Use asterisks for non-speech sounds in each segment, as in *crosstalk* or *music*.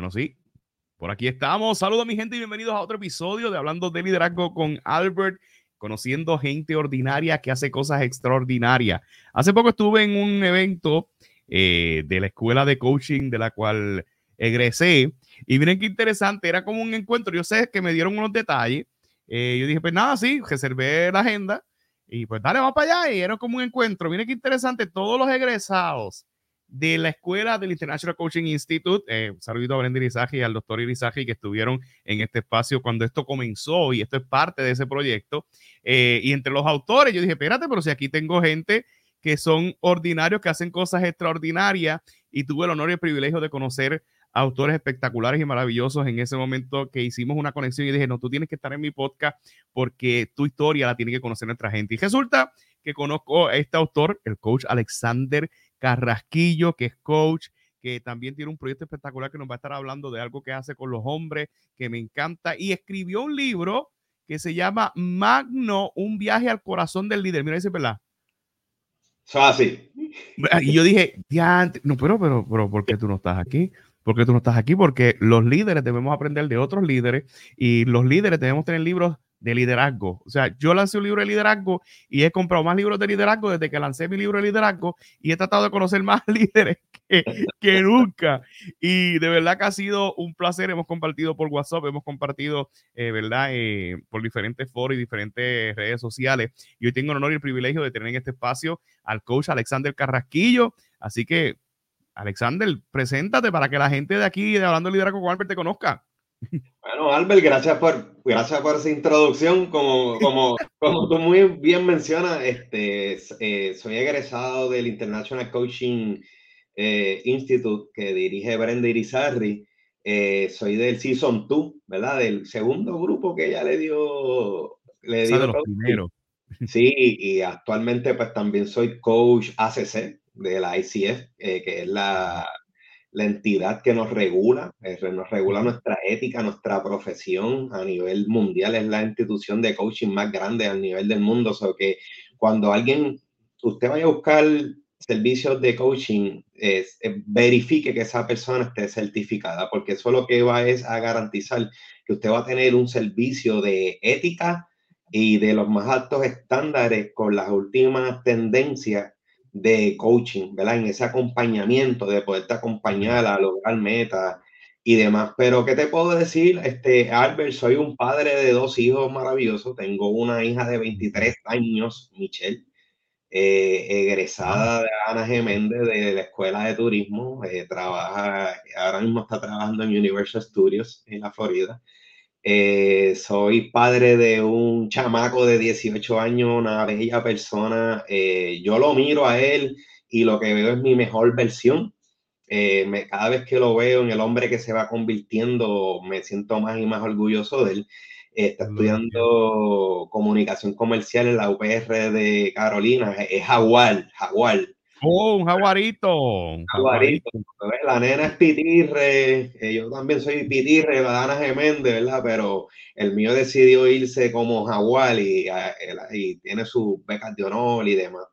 Bueno, sí, por aquí estamos. Saludos mi gente y bienvenidos a otro episodio de Hablando de Liderazgo con Albert, conociendo gente ordinaria que hace cosas extraordinarias. Hace poco estuve en un evento eh, de la escuela de coaching de la cual egresé y miren qué interesante, era como un encuentro. Yo sé que me dieron unos detalles. Eh, yo dije, pues nada, sí, reservé la agenda y pues dale, vamos para allá. Y era como un encuentro. Miren qué interesante, todos los egresados de la escuela del International Coaching Institute. Eh, saludito a Brenda Irizaje y al doctor Irizaje que estuvieron en este espacio cuando esto comenzó y esto es parte de ese proyecto. Eh, y entre los autores, yo dije, espérate, pero si aquí tengo gente que son ordinarios, que hacen cosas extraordinarias y tuve el honor y el privilegio de conocer autores espectaculares y maravillosos en ese momento que hicimos una conexión y dije, no, tú tienes que estar en mi podcast porque tu historia la tiene que conocer nuestra gente. Y resulta que conozco a este autor, el coach Alexander Carrasquillo, que es coach, que también tiene un proyecto espectacular que nos va a estar hablando de algo que hace con los hombres, que me encanta, y escribió un libro que se llama Magno, un viaje al corazón del líder. Mira, dice, ¿verdad? Fácil. Y yo dije, ya, no, pero, pero, pero, ¿por qué tú no estás aquí? ¿Por qué tú no estás aquí? Porque los líderes debemos aprender de otros líderes y los líderes debemos tener libros de liderazgo. O sea, yo lancé un libro de liderazgo y he comprado más libros de liderazgo desde que lancé mi libro de liderazgo y he tratado de conocer *laughs* más líderes que, nunca. Y de verdad que ha sido un placer. Hemos compartido por WhatsApp, hemos compartido, eh, ¿verdad? Eh, por diferentes foros y diferentes redes sociales. Y hoy tengo el honor y el privilegio de tener en este espacio al coach Alexander Carrasquillo. Así que, Alexander, preséntate para que la gente de aquí, de Hablando de Liderazgo con Albert, te conozca. Bueno, Albert, gracias por, gracias por esa introducción. Como, como, como tú muy bien mencionas, este, eh, soy egresado del International Coaching eh, Institute que dirige Brenda Irizarry. Eh, soy del Season 2, ¿verdad? Del segundo grupo que ella le dio. Le dio de los primeros. Sí, y actualmente pues también soy coach ACC de la ICF, que es la, la entidad que nos regula, eh, nos regula nuestra ética, nuestra profesión a nivel mundial, es la institución de coaching más grande a nivel del mundo. O sea que cuando alguien, usted vaya a buscar servicios de coaching, verifique que esa persona esté certificada, porque eso lo que va es a garantizar que usted va a tener un servicio de ética y de los más altos estándares con las últimas tendencias de coaching, ¿verdad? En ese acompañamiento, de poderte acompañar a lograr metas y demás. Pero, ¿qué te puedo decir? Este, Albert, soy un padre de dos hijos maravillosos. Tengo una hija de 23 años, Michelle, eh, egresada de Ana G. Méndez de la Escuela de Turismo. Eh, trabaja, ahora mismo está trabajando en Universal Studios en la Florida. Eh, soy padre de un chamaco de 18 años, una bella persona. Eh, yo lo miro a él y lo que veo es mi mejor versión. Eh, me, cada vez que lo veo en el hombre que se va convirtiendo, me siento más y más orgulloso de él. está estudiando comunicación comercial en la UPR de Carolina. Es Jaguar, Jaguar. Oh, un jaguarito. Un jaguarito. La nena es pitirre, eh, yo también soy pitirre, la Dana Geméndez, ¿verdad? Pero el mío decidió irse como jaguar y, y tiene sus becas de honor y demás.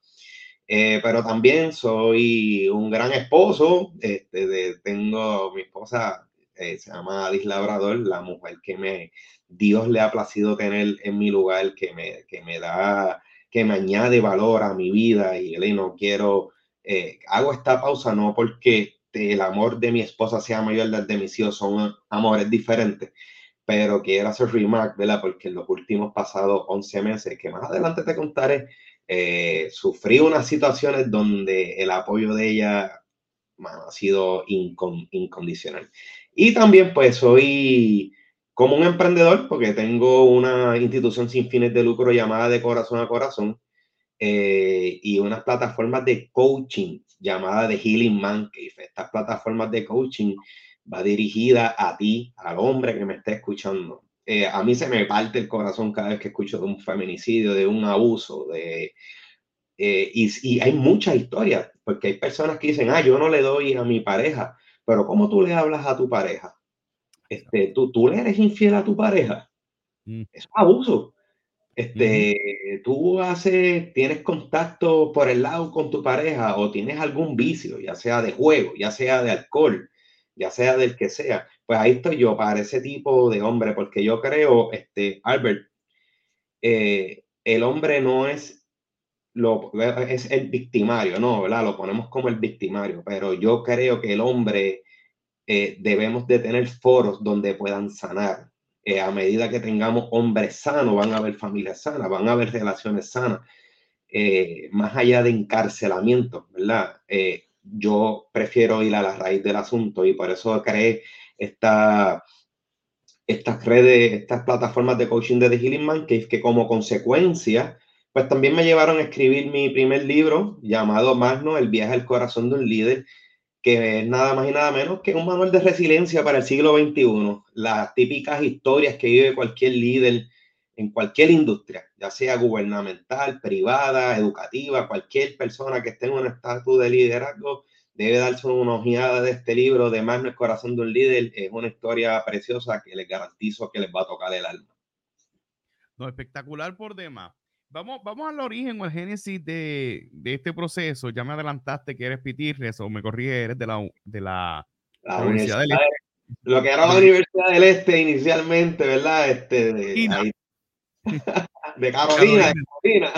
Eh, pero también soy un gran esposo. Este, tengo mi esposa, eh, se llama Adis Labrador, la mujer que me Dios le ha placido tener en mi lugar, que me, que me da, que me añade valor a mi vida y, y no quiero eh, hago esta pausa no porque el amor de mi esposa sea mayor del de mis hijos, son amores diferentes, pero quiero hacer remark, ¿verdad? Porque en los últimos pasados 11 meses, que más adelante te contaré, eh, sufrí unas situaciones donde el apoyo de ella ha sido incondicional. Y también pues soy como un emprendedor, porque tengo una institución sin fines de lucro llamada de corazón a corazón, eh, y unas plataformas de coaching llamada de Healing Man Cave. Estas plataformas de coaching va dirigida a ti, al hombre que me está escuchando. Eh, a mí se me parte el corazón cada vez que escucho de un feminicidio, de un abuso, de... Eh, y, y, hay muchas historias, porque hay personas que dicen, ah, yo no le doy a mi pareja, pero ¿cómo tú le hablas a tu pareja? Este, ¿tú, tú le eres infiel a tu pareja. Mm. Es abuso. Este, tú haces, tienes contacto por el lado con tu pareja o tienes algún vicio, ya sea de juego, ya sea de alcohol, ya sea del que sea, Pues ahí estoy yo para ese tipo de hombre, porque yo creo, este, Albert, eh, el hombre no es lo, es el victimario, no, ¿verdad? Lo ponemos como el victimario, pero yo creo que el hombre eh, debemos de tener foros donde puedan sanar. Eh, a medida que tengamos hombres sanos, van a haber familias sanas, van a haber relaciones sanas, eh, más allá de encarcelamiento, ¿verdad? yo prefiero ir a la raíz del asunto y por eso creé esta, estas redes, estas plataformas de coaching de The Healing Man, que, que como consecuencia pues también me llevaron a escribir mi primer libro llamado Magno, El viaje al corazón de un líder, que es nada más y nada menos que un manual de resiliencia para el siglo XXI. Las típicas historias que vive cualquier líder en cualquier industria, ya sea gubernamental, privada, educativa, cualquier persona que esté en un estatus de liderazgo debe darse una ojeada de este libro de Magno, el corazón de un líder. Es una historia preciosa que les garantizo que les va a tocar el alma. No, espectacular por demás. Vamos, vamos al origen o al génesis de, de, este proceso. Ya me adelantaste que eres Pitirres o me corrí, eres de la, de la, Universidad, del Este. Lo que era la Universidad del Este inicialmente, ¿verdad? Este, de, *laughs* de Carolina, Carolina.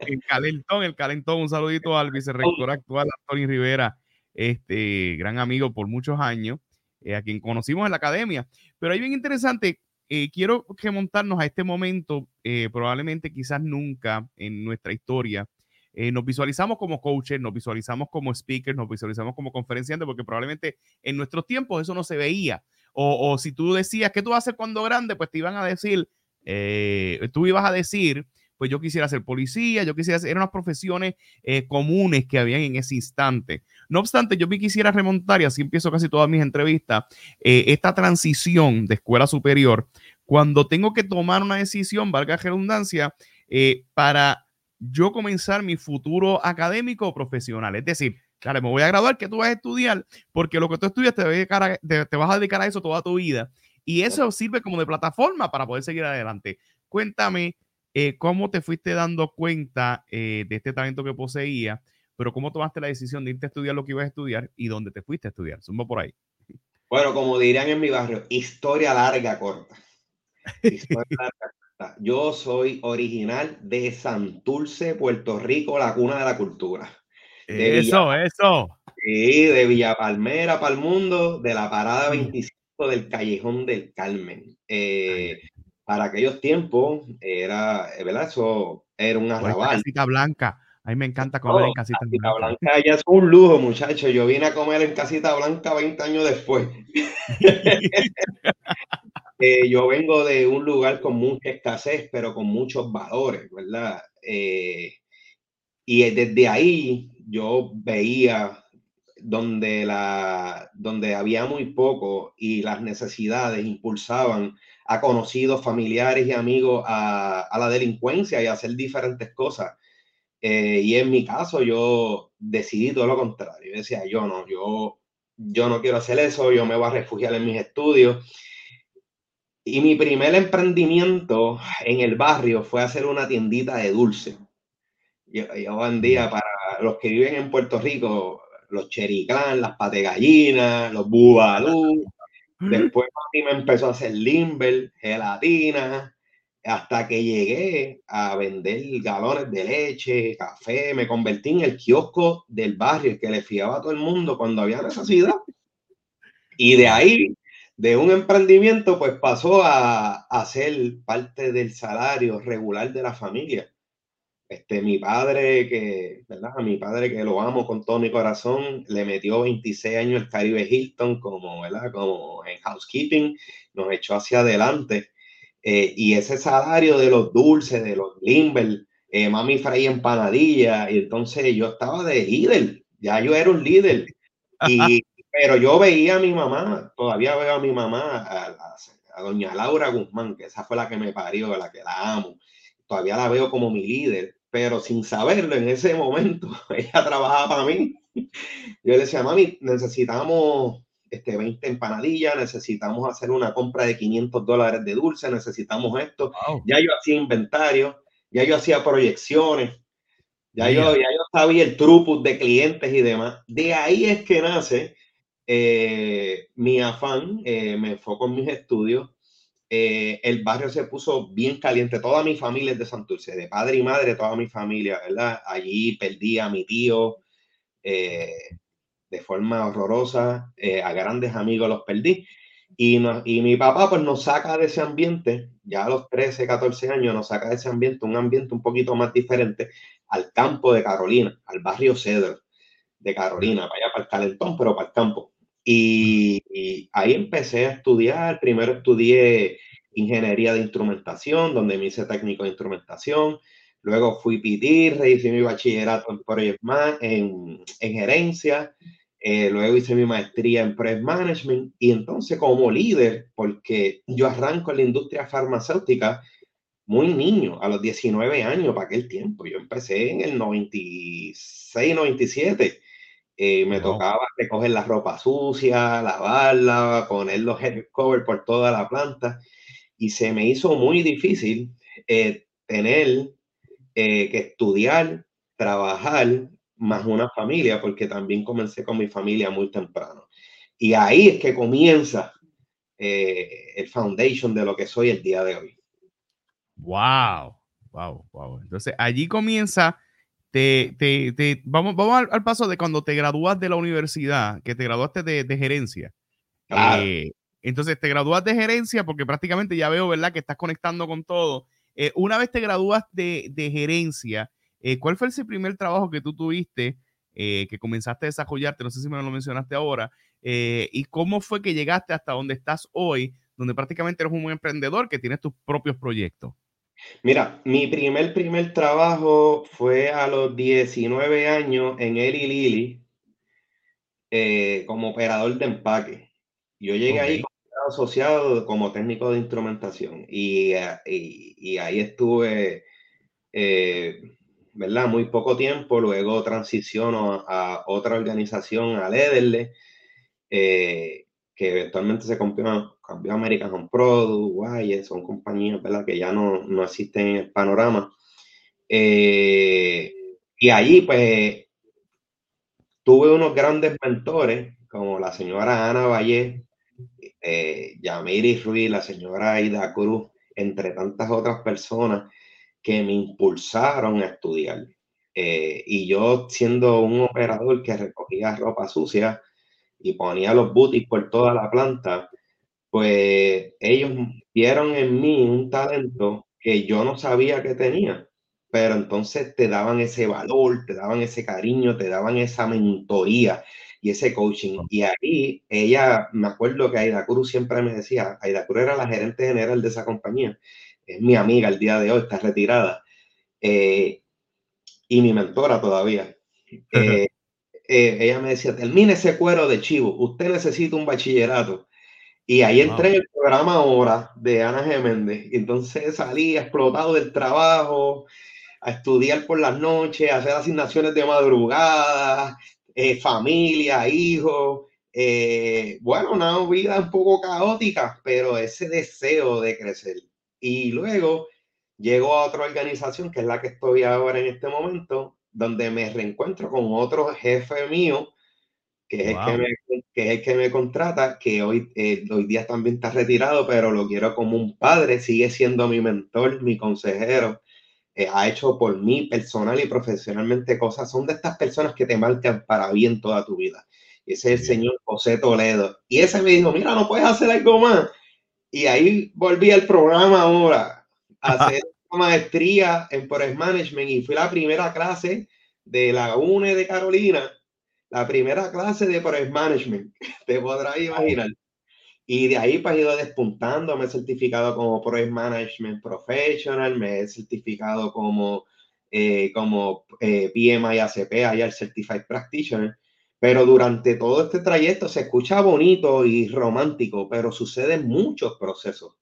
El calentón, el calentón. Un saludito al vicerrector *laughs* actual, Antonio Rivera, este gran amigo por muchos años, eh, a quien conocimos en la academia. Pero ahí bien interesante, eh, quiero remontarnos a este momento, eh, probablemente quizás nunca en nuestra historia. Eh, nos visualizamos como coaches, nos visualizamos como speakers, nos visualizamos como conferenciantes, porque probablemente en nuestros tiempos eso no se veía. O, si tú decías, ¿qué tú hacer cuando grande? Pues te iban a decir, tú ibas a decir, pues yo quisiera ser policía, yo quisiera ser, eran unas profesiones comunes que habían en ese instante. No obstante, yo me quisiera remontar, y así empiezo casi todas mis entrevistas, esta transición de escuela superior cuando tengo que tomar una decisión, valga redundancia, eh, para yo comenzar mi futuro académico o profesional. Es decir, claro, me voy a graduar, que tú vas a estudiar? Porque lo que tú estudias te, te, vas a dedicar a eso toda tu vida. Y eso sirve como de plataforma para poder seguir adelante. Cuéntame eh, cómo te fuiste dando cuenta eh, de este talento que poseía, pero cómo tomaste la decisión de irte a estudiar lo que ibas a estudiar y dónde te fuiste a estudiar. Zumba por ahí. Bueno, como dirían en mi barrio, historia larga, corta. *laughs* Yo soy original de Santurce, Puerto Rico, la cuna de la cultura. eso, eso. Sí, de Villa Palmera para el mundo, de la parada 25 del Callejón del Carmen. Eh, para aquellos tiempos era, ¿verdad? Eso era un arrabal. Casita blanca. A mí me encanta comer en casita, casita blanca. ya es un lujo, muchachos. Yo vine a comer en casita blanca 20 años después. *laughs* yo vengo de un lugar con mucha escasez, pero con muchos valores, ¿verdad? Eh, y desde ahí yo veía donde, la, donde había muy poco y las necesidades impulsaban a conocidos, familiares y amigos a, la delincuencia y a hacer diferentes cosas. Eh, y en mi caso yo decidí todo lo contrario. Yo decía, yo no, yo, yo no quiero hacer eso, yo me voy a refugiar en mis estudios y mi primer emprendimiento en el barrio fue hacer una tiendita de dulce. Yo, vendía para los que viven en Puerto Rico, los chericlán, las pategallinas, los bubalú. Después me empezó a hacer limber, gelatina, hasta que llegué a vender galones de leche, café. Me convertí en el kiosco del barrio, que le fiaba a todo el mundo cuando había necesidad. Y de ahí de un emprendimiento, pues pasó a, a, ser parte del salario regular de la familia. Este, mi padre, que, ¿verdad? A mi padre que lo amo con todo mi corazón, le metió 26 años el Caribe Hilton como, ¿verdad? Como en housekeeping, nos echó hacia adelante. Eh, y ese salario de los dulces, de los limber, eh, mami fray empanadilla, y entonces yo estaba de líder, ya yo era un líder. Y pero yo veía a mi mamá, todavía veo a mi mamá, a, doña Laura Guzmán, que esa fue la que me parió, la que la amo. Todavía la veo como mi líder, pero sin saberlo en ese momento, *laughs* ella trabajaba para mí. Yo le decía, mami, necesitamos este, 20 empanadillas, necesitamos hacer una compra de 500 dólares de dulce, necesitamos esto. Ya yo hacía inventario, ya yo hacía proyecciones, ya yo, ya yo sabía el trupus de clientes y demás. De ahí es que nace eh, mi afán, eh, me enfoco en mis estudios. Eh, el barrio se puso bien caliente. Toda mi familia es de Santurce, de padre y madre, toda mi familia, ¿verdad? Allí perdí a mi tío de forma horrorosa, a grandes amigos los perdí. Y, y mi papá pues nos saca de ese ambiente, ya a los 13, 14 años, nos saca de ese ambiente, un ambiente un poquito más diferente, al campo de Carolina, al barrio Cedro de Carolina, vaya para el calentón, pero para el campo. Y, ahí empecé a estudiar. Primero estudié ingeniería de instrumentación, donde me hice técnico de instrumentación. Luego fui pitir, hice mi bachillerato en Project en, en gerencia. Eh, luego hice mi maestría en Project Management. Y entonces como líder, porque yo arranco en la industria farmacéutica muy niño, a los 19 años para aquel tiempo. Yo empecé en el 96, 97 eh, me tocaba recoger la ropa sucia, lavarla, poner los head cover por toda la planta. Y se me hizo muy difícil eh, tener eh, que estudiar, trabajar, más una familia, porque también comencé con mi familia muy temprano. Y ahí es que comienza el foundation de lo que soy el día de hoy. Wow, wow, wow. Entonces allí comienza te, te, vamos, vamos al, paso de cuando te gradúas de la universidad, que te graduaste de, gerencia. Eh, entonces te gradúas de gerencia porque prácticamente ya veo, ¿verdad? Que estás conectando con todo. Eh, una vez te gradúas de, gerencia, eh, ¿cuál fue ese primer trabajo que tú tuviste, que comenzaste a desarrollarte? No sé si me lo mencionaste ahora. ¿Y cómo fue que llegaste hasta donde estás hoy, donde prácticamente eres un buen emprendedor que tienes tus propios proyectos? Mira, mi primer, primer trabajo fue a los 19 años en Eli Lilly eh, como operador de empaque. Yo llegué ahí como asociado como técnico de instrumentación y, eh, ahí estuve, eh, ¿verdad? Muy poco tiempo, luego transiciono a, otra organización, a Lederle, que eventualmente se cambió, cambió American Home Product, Guay, son compañías ¿verdad? que ya no, no existen en el panorama. Eh, y allí, pues, tuve unos grandes mentores, como la señora Ana Valle, eh, Yamiri Ruiz, la señora Aida Cruz, entre tantas otras personas que me impulsaron a estudiar. Eh, y yo, siendo un operador que recogía ropa sucia, y ponía los booties por toda la planta, pues ellos vieron en mí un talento que yo no sabía que tenía, pero entonces te daban ese valor, te daban ese cariño, te daban esa mentoría y ese coaching. Y ahí ella, me acuerdo que Aida Cruz siempre me decía, Aida Cruz era la gerente general de esa compañía, es mi amiga el día de hoy, está retirada, eh, y mi mentora todavía. *laughs* eh, ella me decía, termine ese cuero de chivo, usted necesita un bachillerato. Y ahí entré en el programa ahora de Ana Geméndez. Y entonces salí explotado del trabajo, a estudiar por las noches, a hacer asignaciones de madrugada, eh, familia, hijos. Eh, bueno, una vida un poco caótica, pero ese deseo de crecer. Y luego llego a otra organización, que es la que estoy ahora en este momento, donde me reencuentro con otro jefe mío, que es, el, que me, que es que me contrata, que hoy, eh, hoy día también está retirado, pero lo quiero como un padre, sigue siendo mi mentor, mi consejero. Eh, ha hecho por mí personal y profesionalmente cosas. Son de estas personas que te marcan para bien toda tu vida. Ese es el señor José Toledo. Y ese me dijo, mira, no puedes hacer algo más. Y ahí volví al programa ahora, a *laughs* hacer maestría en Forest Management y fui la primera clase de la UNE de Carolina, la primera clase de Forest Management, *laughs* te podrás imaginar. Y de ahí pues he ido despuntando, me he certificado como Project Management Professional, me he certificado como, eh, como eh, PMI ACP, allá el Certified Practitioner. Pero durante todo este trayecto se escucha bonito y romántico, pero suceden muchos procesos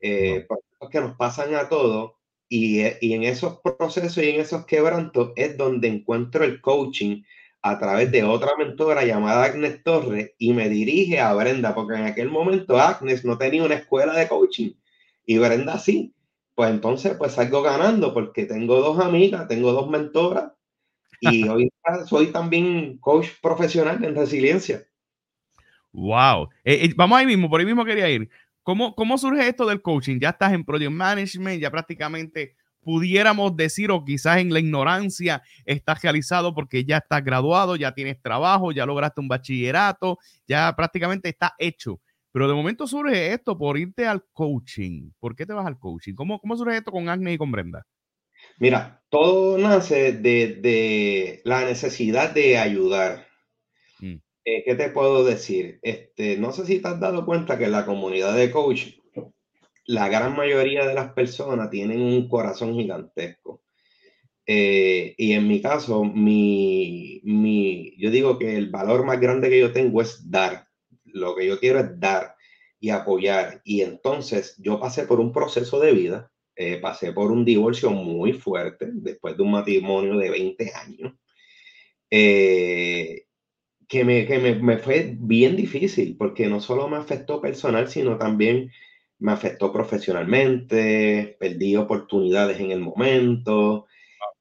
eh, que nos pasan a todos y, y, en esos procesos y en esos quebrantos es donde encuentro el coaching a través de otra mentora llamada Agnes Torres y me dirige a Brenda, porque en aquel momento Agnes no tenía una escuela de coaching y Brenda sí. Pues entonces pues salgo ganando porque tengo dos amigas, tengo dos mentoras y *laughs* hoy soy también coach profesional en resiliencia. Wow. Eh, eh, vamos ahí mismo, por ahí mismo quería ir. ¿Cómo, ¿Cómo surge esto del coaching? Ya estás en Project Management, ya prácticamente pudiéramos decir, o quizás en la ignorancia, estás realizado porque ya estás graduado, ya tienes trabajo, ya lograste un bachillerato, ya prácticamente está hecho. Pero de momento surge esto por irte al coaching. ¿Por qué te vas al coaching? ¿Cómo, cómo surge esto con Agnes y con Brenda? Mira, todo nace de, la necesidad de ayudar. Eh, ¿Qué te puedo decir? Este, no sé si te has dado cuenta que en la comunidad de coaching, la gran mayoría de las personas tienen un corazón gigantesco. Eh, y en mi caso, mi, mi, yo digo que el valor más grande que yo tengo es dar. Lo que yo quiero es dar y apoyar. Y entonces yo pasé por un proceso de vida eh, pasé por un divorcio muy fuerte después de un matrimonio de 20 años, eh, que, me, que me, me, fue bien difícil porque no solo me afectó personal, sino también me afectó profesionalmente, perdí oportunidades en el momento.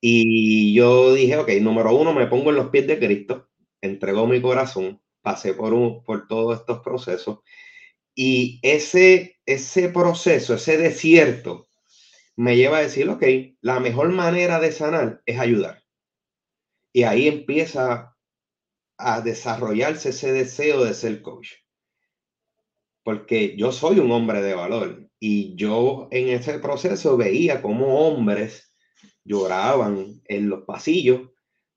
Y yo dije, ok, número uno, me pongo en los pies de Cristo, entregó mi corazón, pasé por, un, por todos estos procesos. Y ese, ese proceso, ese desierto, me lleva a decir, ok, la mejor manera de sanar es ayudar. Y ahí empieza a desarrollarse ese deseo de ser coach. Porque yo soy un hombre de valor y yo en ese proceso veía como hombres lloraban en los pasillos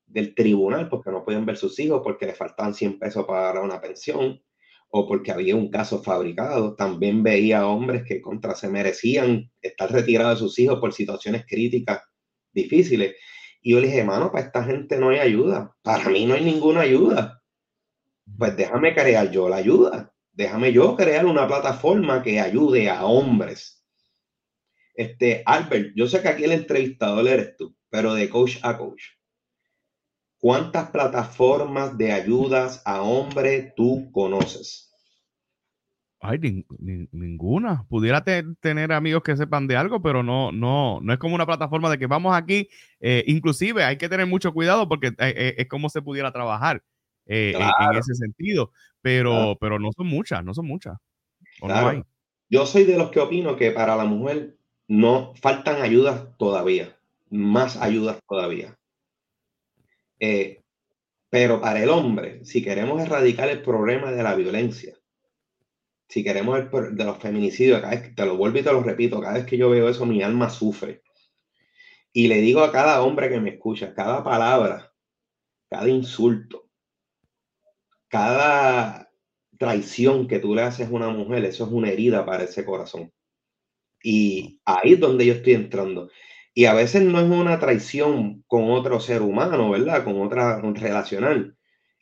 del tribunal porque no podían ver sus hijos, porque le faltaban 100 pesos para una pensión, o porque había un caso fabricado. También veía hombres que contra se merecían estar retirados de sus hijos por situaciones críticas difíciles. Y yo le dije, hermano, para esta gente no hay ayuda. Para mí no hay ninguna ayuda. Pues déjame crear yo la ayuda. Déjame yo crear una plataforma que ayude a hombres. Este, Albert, yo sé que aquí el entrevistador eres tú, pero de coach a coach. ¿Cuántas plataformas de ayudas a hombre tú conoces? Ay, ninguna. Pudiera tener amigos que sepan de algo, pero no, no, no es como una plataforma de que vamos aquí. Eh, inclusive hay que tener mucho cuidado porque eh, eh, es como se pudiera trabajar en, ese sentido. Pero, pero no son muchas, no son muchas. Yo soy de los que opino que para la mujer no faltan ayudas todavía, más ayudas todavía. Eh, pero para el hombre, si queremos erradicar el problema de la violencia, si queremos el, de los feminicidios, cada vez te lo vuelvo y te lo repito, cada vez que yo veo eso, mi alma sufre. Y le digo a cada hombre que me escucha, cada palabra, cada insulto, cada traición que tú le haces a una mujer, eso es una herida para ese corazón. Y ahí es donde yo estoy entrando. Y a veces no es una traición con otro ser humano, ¿verdad? Con otra relacional.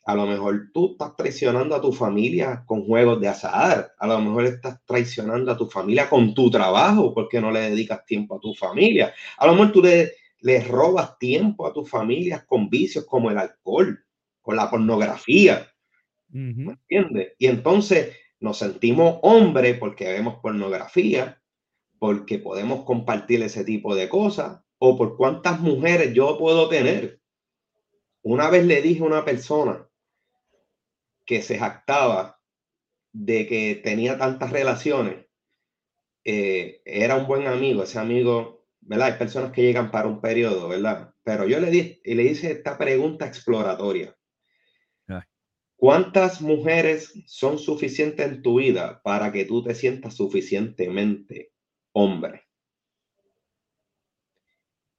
A lo mejor tú estás traicionando a tu familia con juegos de azar. A lo mejor estás traicionando a tu familia con tu trabajo porque no le dedicas tiempo a tu familia. A lo mejor tú le, le robas tiempo a tu familia con vicios como el alcohol, con la pornografía. ¿Me entiendes? Y entonces nos sentimos hombres porque vemos pornografía porque podemos compartir ese tipo de cosas o por cuántas mujeres yo puedo tener. Una vez le dije a una persona que se jactaba de que tenía tantas relaciones, eh, era un buen amigo, ese amigo, ¿verdad? Hay personas que llegan para un periodo, ¿verdad? Pero yo le, di, y le hice esta pregunta exploratoria. ¿Cuántas mujeres son suficientes en tu vida para que tú te sientas suficientemente hombre.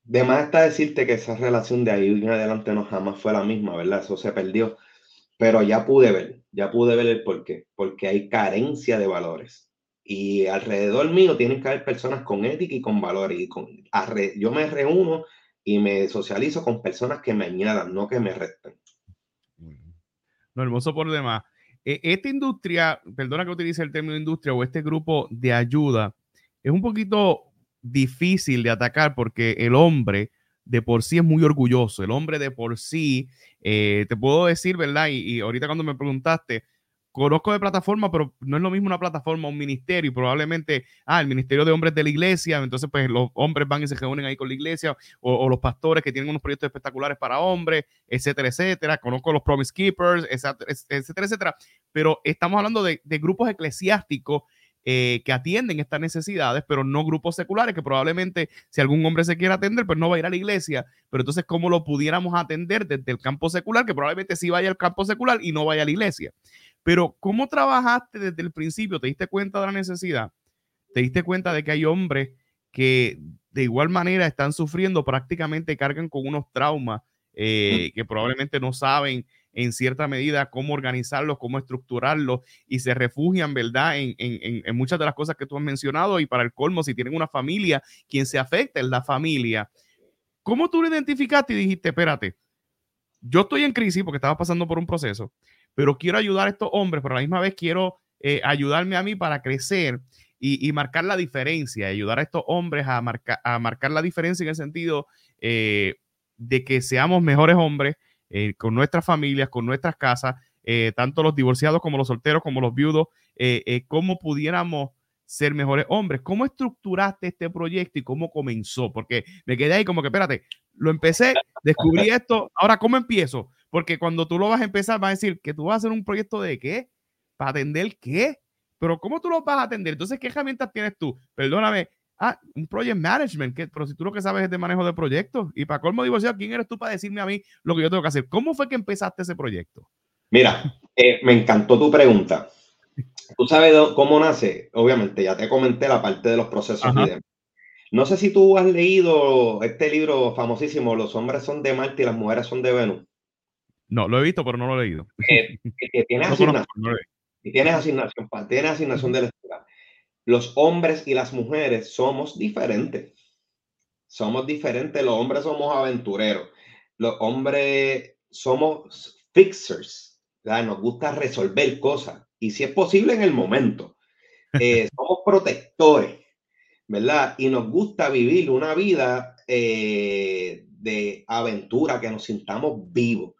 De más está decirte que esa relación de ahí en adelante no jamás fue la misma, ¿verdad? Eso se perdió. Pero ya pude ver, ya pude ver el por qué. Porque hay carencia de valores. Y alrededor mío tienen que haber personas con ética y con valores. Y con, yo me reúno y me socializo con personas que me añadan, no que me resten. No, hermoso por demás. E, esta industria, perdona que utilice el término industria o este grupo de ayuda, es un poquito difícil de atacar porque el hombre de por sí es muy orgulloso. El hombre de por sí, eh, te puedo decir, ¿verdad? Y, ahorita cuando me preguntaste, conozco de plataforma, pero no es lo mismo una plataforma, un ministerio, y probablemente, ah, el ministerio de hombres de la iglesia, entonces pues los hombres van y se reúnen ahí con la iglesia, o, los pastores que tienen unos proyectos espectaculares para hombres, etcétera, etcétera. Conozco los Promise Keepers, etcétera, etcétera, etcétera. Pero estamos hablando de, de grupos eclesiásticos eh, que atienden estas necesidades, pero no grupos seculares, que probablemente si algún hombre se quiere atender, pues no va a ir a la iglesia, pero entonces, ¿cómo lo pudiéramos atender desde el campo secular? Que probablemente sí vaya al campo secular y no vaya a la iglesia. Pero, ¿cómo trabajaste desde el principio? ¿Te diste cuenta de la necesidad? ¿Te diste cuenta de que hay hombres que de igual manera están sufriendo, prácticamente cargan con unos traumas eh, *laughs* que probablemente no saben en cierta medida cómo organizarlos, cómo estructurarlos y se refugian, ¿verdad? En, en, en, muchas de las cosas que tú has mencionado y para el colmo, si tienen una familia, quien se afecta es la familia. ¿Cómo tú lo identificaste y dijiste, espérate, yo estoy en crisis porque estaba pasando por un proceso, pero quiero ayudar a estos hombres, pero a la misma vez quiero eh, ayudarme a mí para crecer y, y, marcar la diferencia, ayudar a estos hombres a, marcar a marcar la diferencia en el sentido eh, de que seamos mejores hombres, eh, con nuestras familias, con nuestras casas, eh, tanto los divorciados como los solteros, como los viudos, eh, cómo pudiéramos ser mejores hombres. ¿Cómo estructuraste este proyecto y cómo comenzó? Porque me quedé ahí como que, espérate, lo empecé, descubrí *laughs* esto, ahora ¿cómo empiezo? Porque cuando tú lo vas a empezar, vas a decir que tú vas a hacer un proyecto de qué, para atender qué, pero ¿cómo tú lo vas a atender? Entonces, ¿qué herramientas tienes tú? Perdóname, Ah, un project management, que, pero si tú lo que sabes es de manejo de proyectos. Y para colmo divorciado, ¿quién eres tú para decirme a mí lo que yo tengo que hacer? ¿Cómo fue que empezaste ese proyecto? Mira, eh, me encantó tu pregunta. ¿Tú sabes cómo nace? Obviamente, ya te comenté la parte de los procesos. No sé si tú has leído este libro famosísimo, Los hombres son de Marte y las mujeres son de Venus. No, lo he visto, pero no lo he leído. Eh, que tienes *laughs* asignación, tienes asignación, tienes asignación los hombres y las mujeres somos diferentes. Somos diferentes. Los hombres somos aventureros. Los hombres somos fixers. Nos gusta resolver cosas. Y si es posible en el momento. *laughs* Eh, somos protectores. ¿Verdad? Y nos gusta vivir una vida eh, de aventura, que nos sintamos vivos.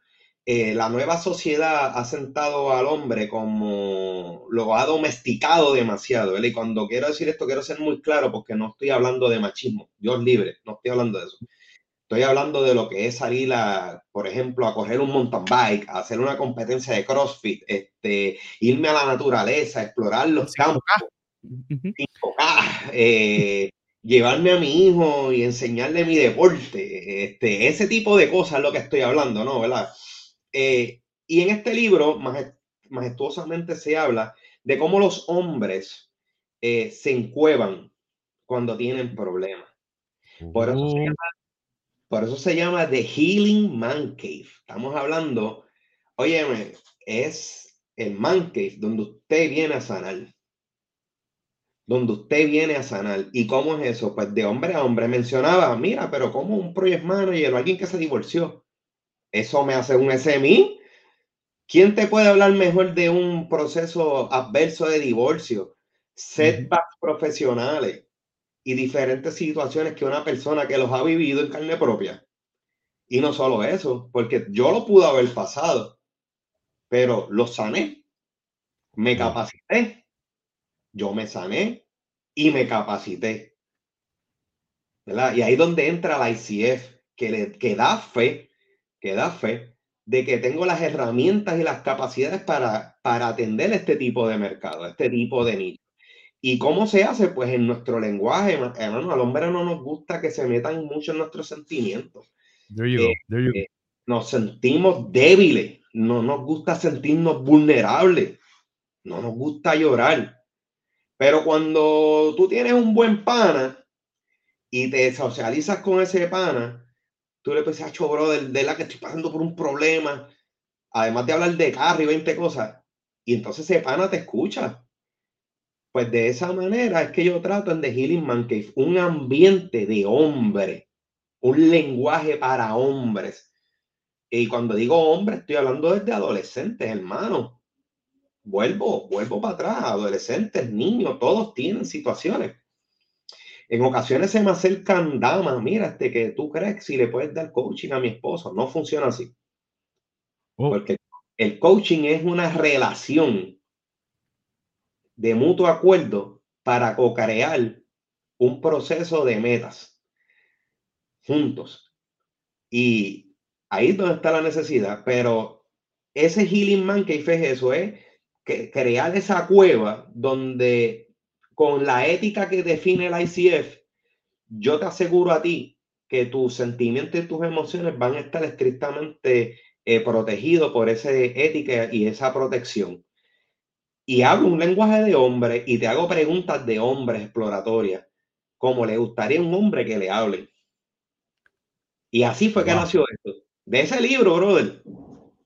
Eh, la nueva sociedad ha sentado al hombre como lo ha domesticado demasiado. Y cuando quiero decir esto, quiero ser muy claro porque no estoy hablando de machismo, Dios libre, no estoy hablando de eso. Estoy hablando de lo que es salir a, por ejemplo, a correr un mountain bike, a hacer una competencia de CrossFit, este, irme a la naturaleza, explorar los campos, eh, llevarme a mi hijo y enseñarle mi deporte. Este, ese tipo de cosas es lo que estoy hablando, ¿no? ¿Verdad? Eh, y en este libro, majestuosamente se habla de cómo los hombres eh, se encuevan cuando tienen problemas. Por eso, se oh. llama, por eso se llama The Healing Man Cave. Estamos hablando, oye, es el Man Cave donde usted viene a sanar. Donde usted viene a sanar. ¿Y cómo es eso? Pues de hombre a hombre mencionaba, mira, pero como un project manager o alguien que se divorció eso me hace un SMI. ¿Quién te puede hablar mejor de un proceso adverso de divorcio, setbacks profesionales y diferentes situaciones que una persona que los ha vivido en carne propia? Y no solo eso, porque yo lo pude haber pasado, pero lo sané, me capacité, yo me sané y me capacité. ¿verdad? Y ahí es donde entra la ICF, que, le, que da fe que da fe de que tengo las herramientas y las capacidades para, para atender este tipo de mercado, este tipo de nicho. ¿Y cómo se hace? Pues en nuestro lenguaje, hermano, al hombre no nos gusta que se metan mucho en nuestros sentimientos. Eh, eh, nos sentimos débiles, no nos gusta sentirnos vulnerables, no nos gusta llorar. Pero cuando tú tienes un buen pana y te socializas con ese pana, tú le puedes decir, brother, de la que estoy pasando por un problema, además de hablar de carro y 20 cosas, y entonces ese pana te escucha. Pues de esa manera es que yo trato en The Healing Man Cave un ambiente de hombre, un lenguaje para hombres. Y cuando digo hombre, estoy hablando desde adolescentes, hermano. Vuelvo, vuelvo para atrás, adolescentes, niños, todos tienen situaciones. En ocasiones se me acercan damas, mira, este, que tú crees si le puedes dar coaching a mi esposo. No funciona así. Oh. Porque el coaching es una relación de mutuo acuerdo para co-crear un proceso de metas juntos. Y ahí es donde está la necesidad, pero ese Healing Man que es eso, es que crear esa cueva donde con la ética que define el ICF, yo te aseguro a ti que tus sentimientos y tus emociones van a estar estrictamente eh, protegidos por esa ética y esa protección. Y hablo un lenguaje de hombre y te hago preguntas de hombres exploratorias, como le gustaría a un hombre que le hable. Y así fue que nació esto. De ese libro, brother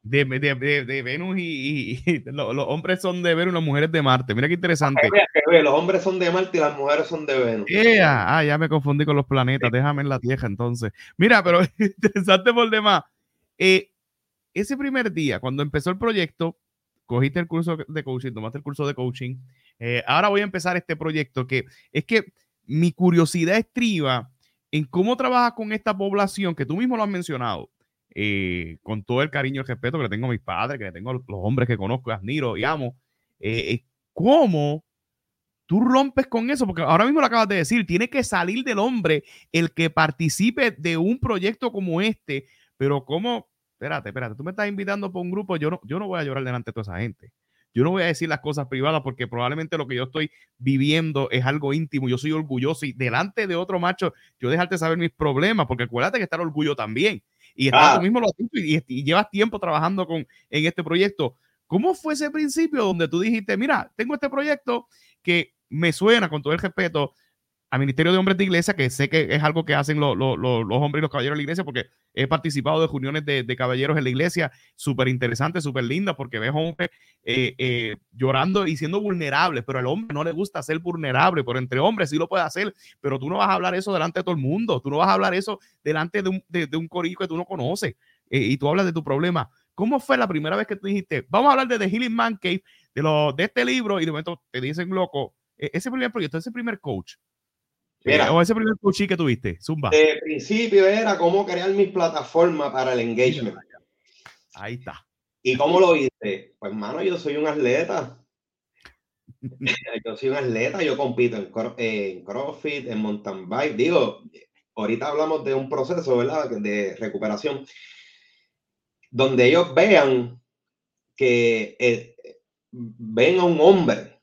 de, de, de, Venus y, *laughs* los, hombres son de Venus y las mujeres de Marte. Mira qué interesante. los hombres son de Marte y las mujeres son de Venus. Ah, ya me confundí con los planetas. Déjame en la Tierra entonces. Mira, pero *laughs* interesante por demás. Eh, ese primer día, cuando empezó el proyecto, cogiste el curso de coaching, tomaste el curso de coaching. Eh, ahora voy a empezar este proyecto que es que mi curiosidad estriba en cómo trabajas con esta población que tú mismo lo has mencionado eh, con todo el cariño y respeto que le tengo a mis padres, que le tengo a los hombres que conozco, admiro y amo, eh, eh, ¿cómo tú rompes con eso? Porque ahora mismo lo acabas de decir, tiene que salir del hombre el que participe de un proyecto como este, pero ¿cómo? Espérate, espérate, tú me estás invitando por un grupo, yo no, yo no voy a llorar delante de toda esa gente. Yo no voy a decir las cosas privadas porque probablemente lo que yo estoy viviendo es algo íntimo. Yo soy orgulloso y delante de otro macho, yo dejarte saber mis problemas, porque acuérdate que está el orgullo también. Y está, ah. mismo lo y, y, llevas tiempo trabajando con, en este proyecto. ¿Cómo fue ese principio donde tú dijiste, mira, tengo este proyecto que me suena con todo el respeto a Ministerio de Hombres de Iglesia, que sé que es algo que hacen los hombres y los caballeros de la iglesia, porque he participado de reuniones de, caballeros en la iglesia, súper interesante, súper linda, porque ves hombres eh, eh, llorando y siendo vulnerables, pero al hombre no le gusta ser vulnerable, pero entre hombres sí lo puede hacer, pero tú no vas a hablar eso delante de todo el mundo, tú no vas a hablar eso delante de un, de, un corillo que tú no conoces, eh, y tú hablas de tu problema. ¿Cómo fue la primera vez que tú dijiste, vamos a hablar de The Healing Man Cave, de, lo, de este libro, y de momento te dicen, loco, e, ese primer proyecto, ese primer coach, Mira, o ese primer coaching que tuviste, Zumba. De principio era cómo crear mi plataforma para el engagement. Ahí está. ¿Y cómo lo hice? Pues, mano, yo soy un atleta. *laughs* yo soy un atleta, yo compito en, en CrossFit, en mountain bike. Digo, ahorita hablamos de un proceso, ¿verdad? De recuperación, donde ellos vean que eh, ven a un hombre,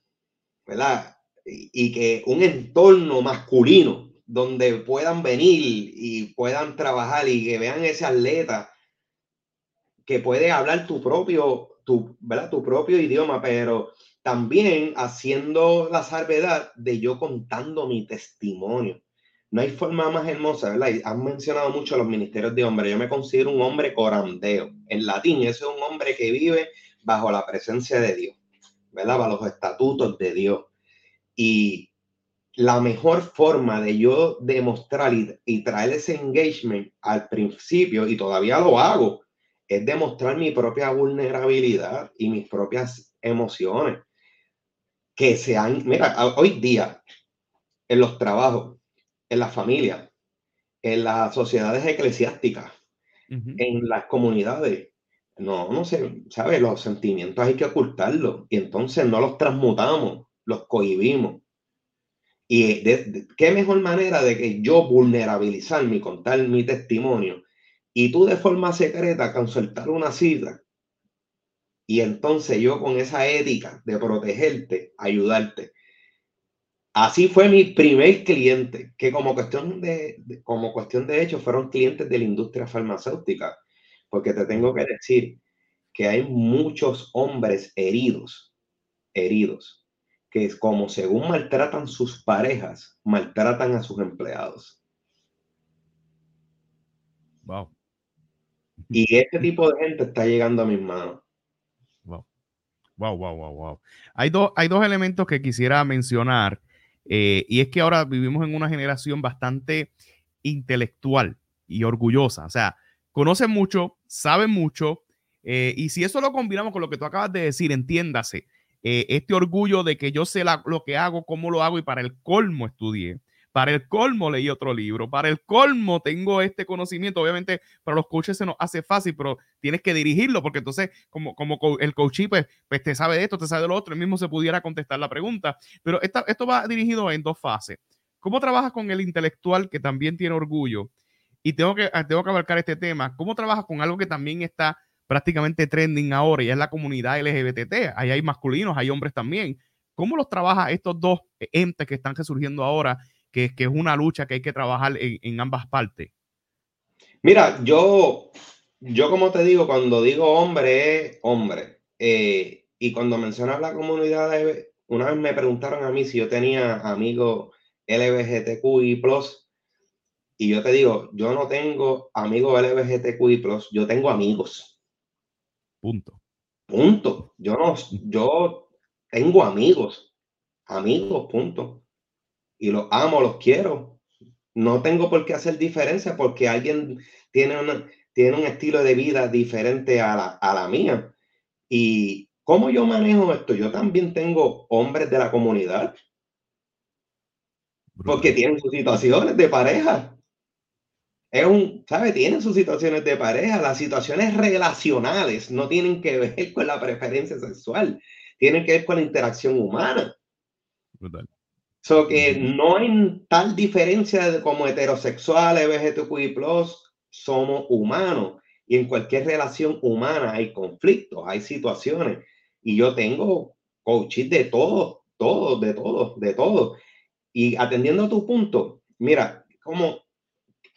¿verdad? Y que un entorno masculino donde puedan venir y puedan trabajar y que vean ese atleta que puede hablar tu propio, tu, ¿verdad? tu propio idioma, pero también haciendo la salvedad de yo contando mi testimonio. No hay forma más hermosa, ¿verdad? Y han mencionado mucho los ministerios de hombres. Yo me considero un hombre corandeo. En latín, ese es un hombre que vive bajo la presencia de Dios, ¿verdad? Bajo los estatutos de Dios. Y la mejor forma de yo demostrar y, traer ese engagement al principio, y todavía lo hago, es demostrar mi propia vulnerabilidad y mis propias emociones. Que sean, mira, hoy día, en los trabajos, en la familia, en las sociedades eclesiásticas, en las comunidades, no, no sé, ¿sabes? Los sentimientos hay que ocultarlos y entonces no los transmutamos los cohibimos. Y qué mejor manera de que yo vulnerabilizarme y contar mi testimonio y tú de forma secreta consultar una cita y entonces yo con esa ética de protegerte, ayudarte. Así fue mi primer cliente, que como cuestión de, como cuestión de hecho fueron clientes de la industria farmacéutica, porque te tengo que decir que hay muchos hombres heridos, heridos, que es como según maltratan sus parejas, maltratan a sus empleados. Wow. Y este tipo de gente está llegando a mis manos. Wow. Wow, wow, wow, wow. Hay, dos, hay dos elementos que quisiera mencionar. Eh, y es que ahora vivimos en una generación bastante intelectual y orgullosa. O sea, conocen mucho, saben mucho. Eh, y si eso lo combinamos con lo que tú acabas de decir, entiéndase, eh, este orgullo de que yo sé lo que hago, cómo lo hago y para el colmo estudié. Para el colmo leí otro libro. Para el colmo tengo este conocimiento. Obviamente para los coaches se nos hace fácil, pero tienes que dirigirlo porque entonces como, como el coach pues, pues te sabe de esto, te sabe de lo otro, el mismo se pudiera contestar la pregunta. Pero esto va dirigido en dos fases. ¿Cómo trabajas con el intelectual que también tiene orgullo? Y tengo que, tengo que abarcar este tema. ¿Cómo trabajas con algo que también está prácticamente trending ahora y es la comunidad LGBT. Ahí hay masculinos, hay hombres también. ¿Cómo los trabaja estos dos entes que están resurgiendo ahora, que, que es una lucha que hay que trabajar en, ambas partes? Mira, yo, yo como te digo, cuando digo hombre, es hombre. Eh, y cuando mencionas la comunidad, una vez me preguntaron a mí si yo tenía amigos LGBTQI+, y yo te digo, yo no tengo amigos LGBTQI+, yo tengo amigos. Punto. Punto. Yo no, yo tengo amigos, amigos, punto. Y los amo, los quiero. No tengo por qué hacer diferencia porque alguien tiene, tiene un estilo de vida diferente a la, a la mía. Y cómo yo manejo esto, yo también tengo hombres de la comunidad. Porque tienen sus situaciones de pareja es un, ¿sabe? Tienen sus situaciones de pareja. Las situaciones relacionales no tienen que ver con la preferencia sexual, tienen que ver con la interacción humana. Brutal. So que no hay tal diferencia como heterosexuales, LGBTQI+, somos humanos. Y en cualquier relación humana hay conflictos, hay situaciones. Y yo tengo coaches de todo, todo, de todo, de todo. Y atendiendo a tu punto, mira, como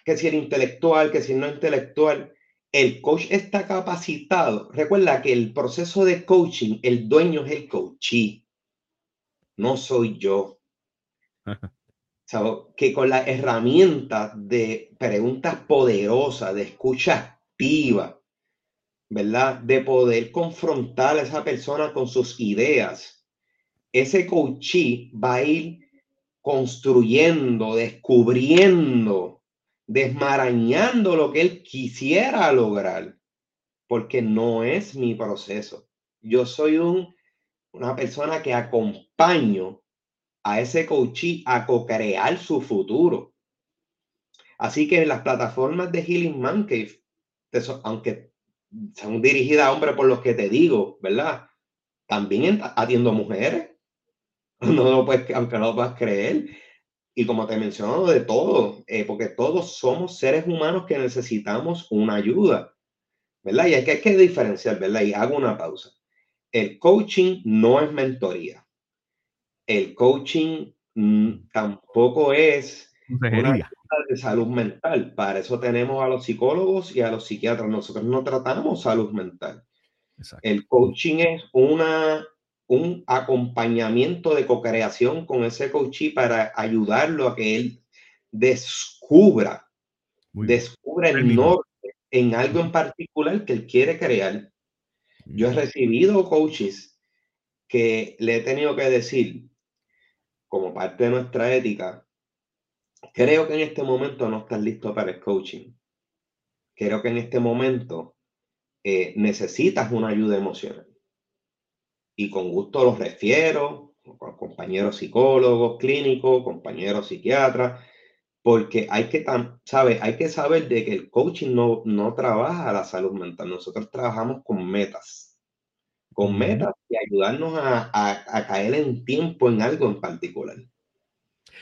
que si el intelectual, que si el no intelectual, el coach está capacitado. Recuerda que el proceso de coaching, el dueño es el coachee, no soy yo. *laughs* que con la herramienta de preguntas poderosas, de escucha activa, ¿verdad? De poder confrontar a esa persona con sus ideas, ese coachee va a ir construyendo, descubriendo desmarañando lo que él quisiera lograr, porque no es mi proceso. Yo soy un, una persona que acompaño a ese coachí a co-crear su futuro. Así que en las plataformas de Healing Man Cave, aunque son dirigidas a hombres por los que te digo, ¿verdad? También atiendo a mujeres. *laughs* No lo puedes, aunque no lo puedas creer y como te menciono, de todo, eh, porque todos somos seres humanos que necesitamos una ayuda, ¿verdad? Y hay que, hay que diferenciar, ¿verdad? Y hago una pausa. El coaching no es mentoría. El coaching mm, tampoco es una de salud mental. Para eso tenemos a los psicólogos y a los psiquiatras. Nosotros no tratamos salud mental. El coaching es una un acompañamiento de co-creación con ese coachí para ayudarlo a que él descubra, descubra el norte en algo en particular que él quiere crear. Yo he recibido coaches que le he tenido que decir, como parte de nuestra ética, creo que en este momento no estás listo para el coaching. Creo que en este momento eh, necesitas una ayuda emocional y con gusto los refiero con compañeros psicólogos clínicos, compañeros psiquiatras, porque hay que, ¿sabe? hay que saber de que el coaching no, no trabaja la salud mental, nosotros trabajamos con metas, con metas y ayudarnos a, a, caer en tiempo en algo en particular.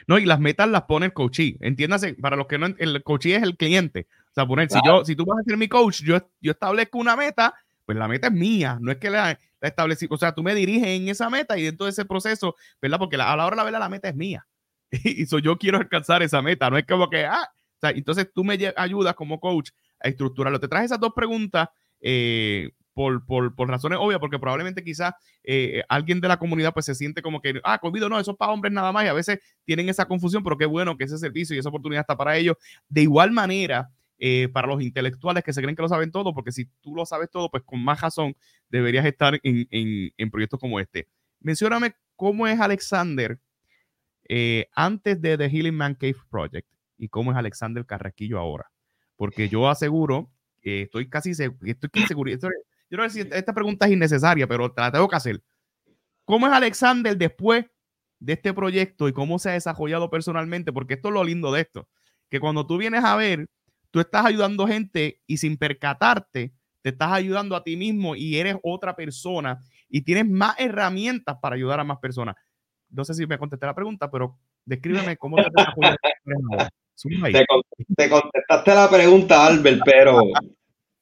No, y las metas las pone el coachee. Entiéndase, para los que no, el coachee es el cliente. O sea, poner, si yo, si tú vas a ser mi coach, yo, yo establezco una meta, pues la meta es mía, no es que la, establecí, o sea, tú me diriges en esa meta y dentro de ese proceso, ¿verdad? Porque a la hora de la verdad la meta es mía. *laughs* y so, yo quiero alcanzar esa meta, no es como que, ah, entonces tú me ayudas como coach a estructurarlo. Te traje esas dos preguntas eh, por, por, por, razones obvias, porque probablemente quizás eh, alguien de la comunidad pues se siente como que, ah, COVID no, eso es para hombres nada más y a veces tienen esa confusión, pero qué bueno que ese servicio y esa oportunidad está para ellos. De igual manera, eh, para los intelectuales que se creen que lo saben todo, porque si tú lo sabes todo, pues con más razón deberías estar en, en, proyectos como este. Mencióname cómo es Alexander eh, antes de The Healing Man Cave Project y cómo es Alexander Carraquillo ahora. Porque yo aseguro, que estoy casi seguro, estoy seguro, yo no sé si esta pregunta es innecesaria, pero te la tengo que hacer. ¿Cómo es Alexander después de este proyecto y cómo se ha desarrollado personalmente, porque esto es lo lindo de esto, que cuando tú vienes a ver, tú estás ayudando gente y sin percatarte, te estás ayudando a ti mismo y eres otra persona y tienes más herramientas para ayudar a más personas. No sé si me contesté la pregunta, pero descríbeme cómo te te, te contestaste la pregunta, Albert, pero,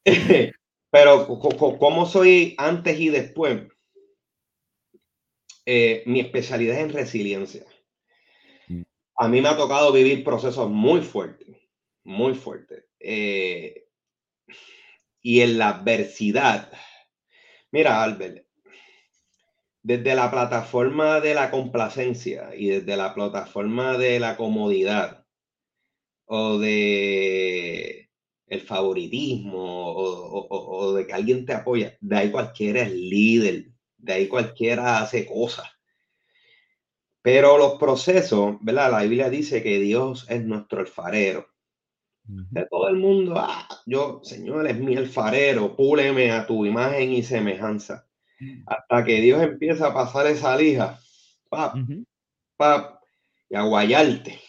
*laughs* pero ¿cómo soy antes y después? Eh, mi especialidad es en resiliencia. Mm. A mí me ha tocado vivir procesos muy fuertes, muy fuertes. Eh, y en la adversidad, mira, Albert, desde la plataforma de la complacencia y desde la plataforma de la comodidad o de el favoritismo o, de que alguien te apoya, de ahí cualquiera es líder, de ahí cualquiera hace cosas. Pero los procesos, ¿verdad? La Biblia dice que Dios es nuestro alfarero. De todo el mundo, ah, yo, Señor, es mi alfarero, púleme a tu imagen y semejanza. Hasta que Dios empieza a pasar esa lija, pap, pap, y a guayarte,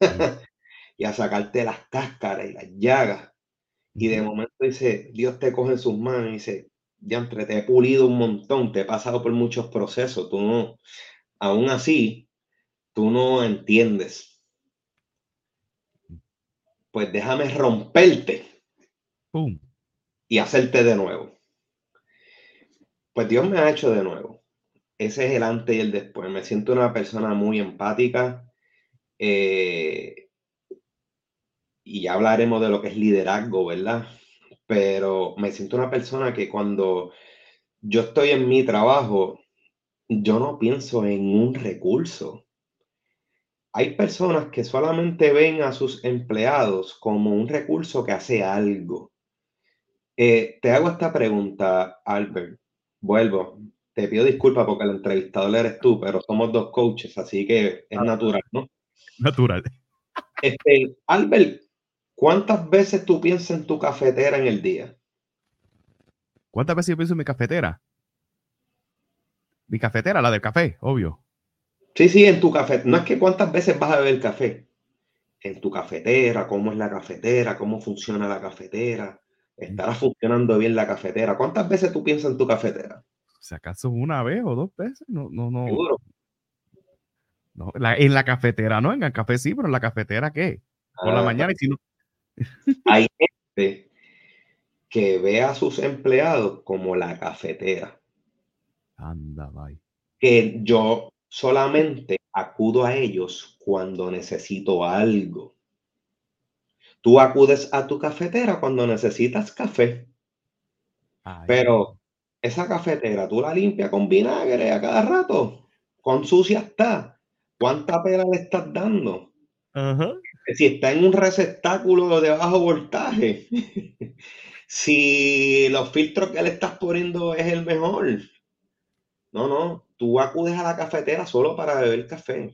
*laughs* y a sacarte las cáscaras y las llagas. Y de momento dice, Dios te coge en sus manos y dice, entre te he pulido un montón, te he pasado por muchos procesos, tú no, aún así, tú no entiendes. Pues déjame romperte y hacerte de nuevo. Pues Dios me ha hecho de nuevo. Ese es el antes y el después. Me siento una persona muy empática. Eh, y ya hablaremos de lo que es liderazgo, ¿verdad? pero me siento una persona que cuando yo estoy en mi trabajo, yo no pienso en un recurso. Hay personas que solamente ven a sus empleados como un recurso que hace algo. Eh, te hago esta pregunta, Albert. Vuelvo. Te pido disculpas porque el entrevistador eres tú, pero somos dos coaches, así que es ah. natural, ¿no? Natural. Este, Albert, ¿Cuántas veces tú piensas en tu cafetera en el día? ¿Cuántas veces yo pienso en mi cafetera? Mi cafetera, la del café, obvio. Sí, sí, en tu café. No es que cuántas veces vas a beber café. En tu cafetera, cómo es la cafetera, cómo funciona la cafetera. ¿Estará funcionando bien la cafetera? ¿Cuántas veces tú piensas en tu cafetera? Si acaso una vez o dos veces, no, no, no. Seguro. No, en la cafetera, no, en el café sí, pero en la cafetera, ¿qué? Por la ah, mañana y si no, hay gente que ve a sus empleados como la cafetera. Anda, bye. Que yo solamente acudo a ellos cuando necesito algo. Tú acudes a tu cafetera cuando necesitas café. Pero esa cafetera tú la limpias con vinagre a cada rato. Con sucia está. ¿Cuánta pera le estás dando? Si está en un receptáculo de bajo voltaje, *laughs* si los filtros que le estás poniendo es el mejor. No, no, tú acudes a la cafetera solo para beber café.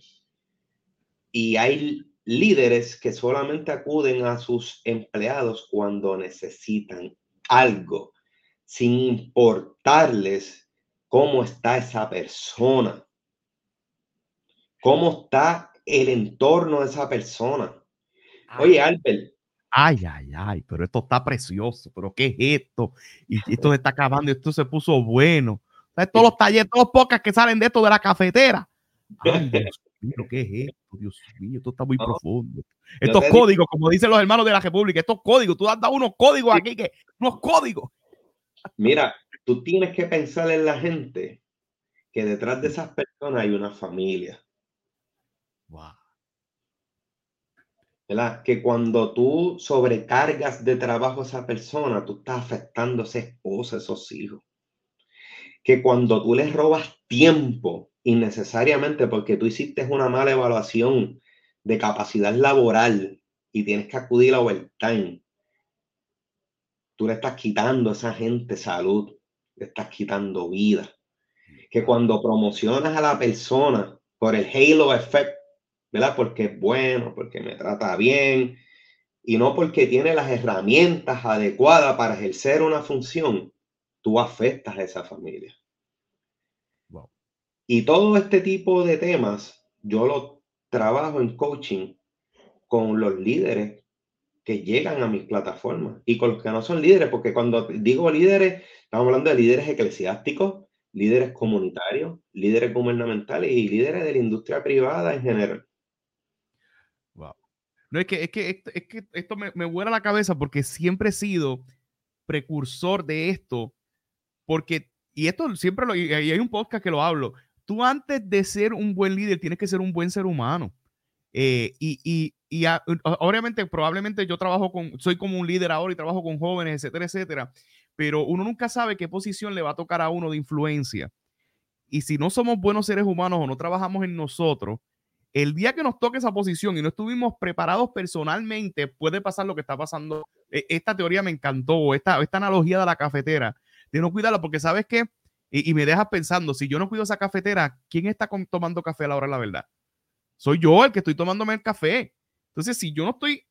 Y hay líderes que solamente acuden a sus empleados cuando necesitan algo, sin importarles cómo está esa persona, cómo está el entorno de esa persona. Oye, Albert. Ay, ay, ay, pero esto está precioso, pero ¿qué es esto? Y esto se está acabando, esto se puso bueno. Todos los talleres, todos los pocas que salen de esto de la cafetera. Ay, Dios mío, ¿qué es esto? Dios mío, esto está muy profundo. Estos códigos, como dicen los hermanos de la República, estos códigos, tú has dado unos códigos aquí, que unos códigos. Mira, tú tienes que pensar en la gente que detrás de esas personas hay una familia. Wow. Que cuando tú sobrecargas de trabajo a esa persona, tú estás afectando a esa esposa, a esos hijos. Que cuando tú les robas tiempo innecesariamente porque tú hiciste una mala evaluación de capacidad laboral y tienes que acudir a overtime, tú le estás quitando a esa gente salud, le estás quitando vida. Que cuando promocionas a la persona por el halo effect, ¿verdad? Porque es bueno, porque me trata bien y no porque tiene las herramientas adecuadas para ejercer una función, tú afectas a esa familia. Y todo este tipo de temas, yo lo trabajo en coaching con los líderes que llegan a mis plataformas y con los que no son líderes, porque cuando digo líderes, estamos hablando de líderes eclesiásticos, líderes comunitarios, líderes gubernamentales y líderes de la industria privada en general. Wow. No, es que, es que, es que esto me, me vuela la cabeza porque siempre he sido precursor de esto, porque, y esto siempre lo, y hay un podcast que lo hablo, tú antes de ser un buen líder tienes que ser un buen ser humano. Eh, y, y, y obviamente, probablemente yo trabajo con, soy como un líder ahora y trabajo con jóvenes, etcétera, etcétera, pero uno nunca sabe qué posición le va a tocar a uno de influencia. Y si no somos buenos seres humanos o no trabajamos en nosotros, el día que nos toque esa posición y no estuvimos preparados personalmente, puede pasar lo que está pasando. E, esta teoría me encantó, esta, esta analogía de la cafetera, de no cuidarla, porque sabes que, y, me dejas pensando, si yo no cuido esa cafetera, ¿quién está tomando café a la hora de la verdad? Soy yo el que estoy tomándome el café. Entonces, si yo no estoy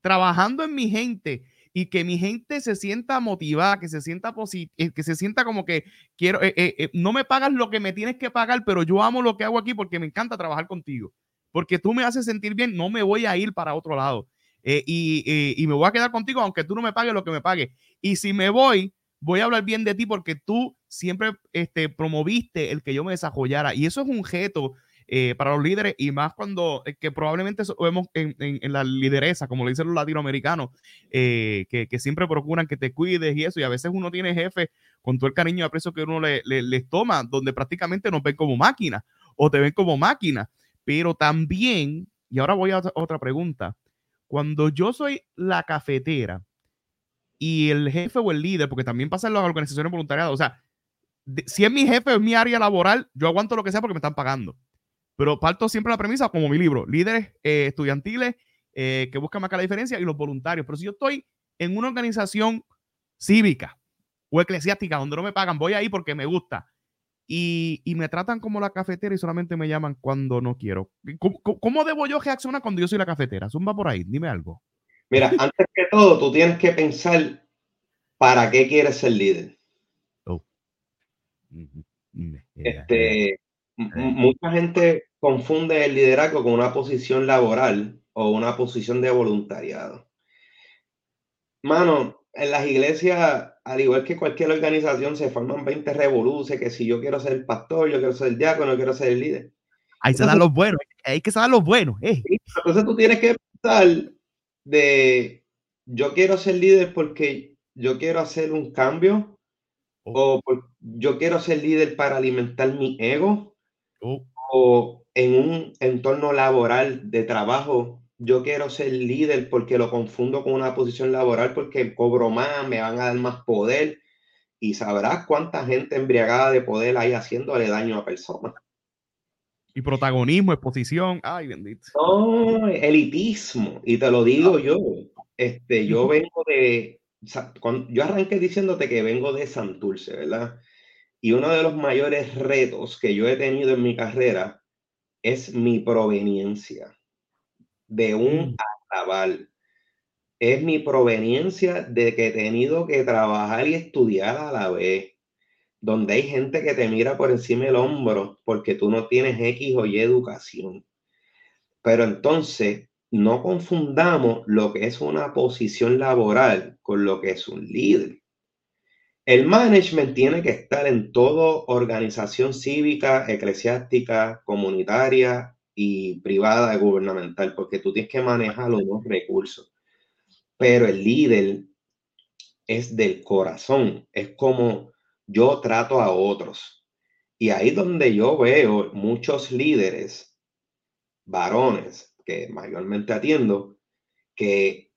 trabajando en mi gente y que mi gente se sienta motivada, que se sienta eh, que se sienta como que quiero, eh, eh, no me pagas lo que me tienes que pagar, pero yo amo lo que hago aquí porque me encanta trabajar contigo, porque tú me haces sentir bien, no me voy a ir para otro lado y, y, me voy a quedar contigo aunque tú no me pagues lo que me pagues. Y si me voy, voy a hablar bien de ti porque tú siempre este, promoviste el que yo me desarrollara y eso es un reto eh, para los líderes y más cuando, eh, que probablemente vemos en, en, la lideresa, como le dicen los latinoamericanos, eh, que, que, siempre procuran que te cuides y eso, y a veces uno tiene jefe con todo el cariño y aprecio que uno le, les toma, donde prácticamente nos ven como máquina o te ven como máquina, pero también, y ahora voy a otra pregunta, cuando yo soy la cafetera y el jefe o el líder, porque también pasa en las organizaciones voluntariadas, o sea, si es mi jefe o es mi área laboral, yo aguanto lo que sea porque me están pagando. Pero parto siempre la premisa, como mi libro, líderes eh, estudiantiles eh, que buscan marcar la diferencia y los voluntarios. Pero si yo estoy en una organización cívica o eclesiástica donde no me pagan, voy ahí porque me gusta. Y, y, me tratan como la cafetera y solamente me llaman cuando no quiero. ¿Cómo, ¿Cómo, debo yo reaccionar cuando yo soy la cafetera? Zumba por ahí, dime algo. Mira, antes que todo, tú tienes que pensar para qué quieres ser líder. Oh. Este, mucha gente confunde el liderazgo con una posición laboral o una posición de voluntariado. Mano, en las iglesias, al igual que cualquier organización, se forman 20 revoluciones, que si yo quiero ser el pastor, yo quiero ser el diácono, yo quiero ser el líder. Ahí se dan los buenos, hay que saber los buenos. Eh. Entonces tú tienes que pensar de, yo quiero ser líder porque yo quiero hacer un cambio, oh. o yo quiero ser líder para alimentar mi ego, oh o en un entorno laboral de trabajo, yo quiero ser líder porque lo confundo con una posición laboral porque cobro más, me van a dar más poder y sabrás cuánta gente embriagada de poder hay haciéndole daño a personas. Y protagonismo, exposición, ay bendito. No, elitismo, y te lo digo yo, este, yo vengo de, yo arranqué diciéndote que vengo de Santurce, ¿verdad? Y uno de los mayores retos que yo he tenido en mi carrera es mi proveniencia de un mm. arrabal. Es mi proveniencia de que he tenido que trabajar y estudiar a la vez, donde hay gente que te mira por encima del hombro porque tú no tienes X o Y educación. Pero entonces, no confundamos lo que es una posición laboral con lo que es un líder. El management tiene que estar en toda organización cívica, eclesiástica, comunitaria y privada gubernamental, porque tú tienes que manejar los dos recursos. Pero el líder es del corazón, es como yo trato a otros. Y ahí donde yo veo muchos líderes, varones, que mayormente atiendo, que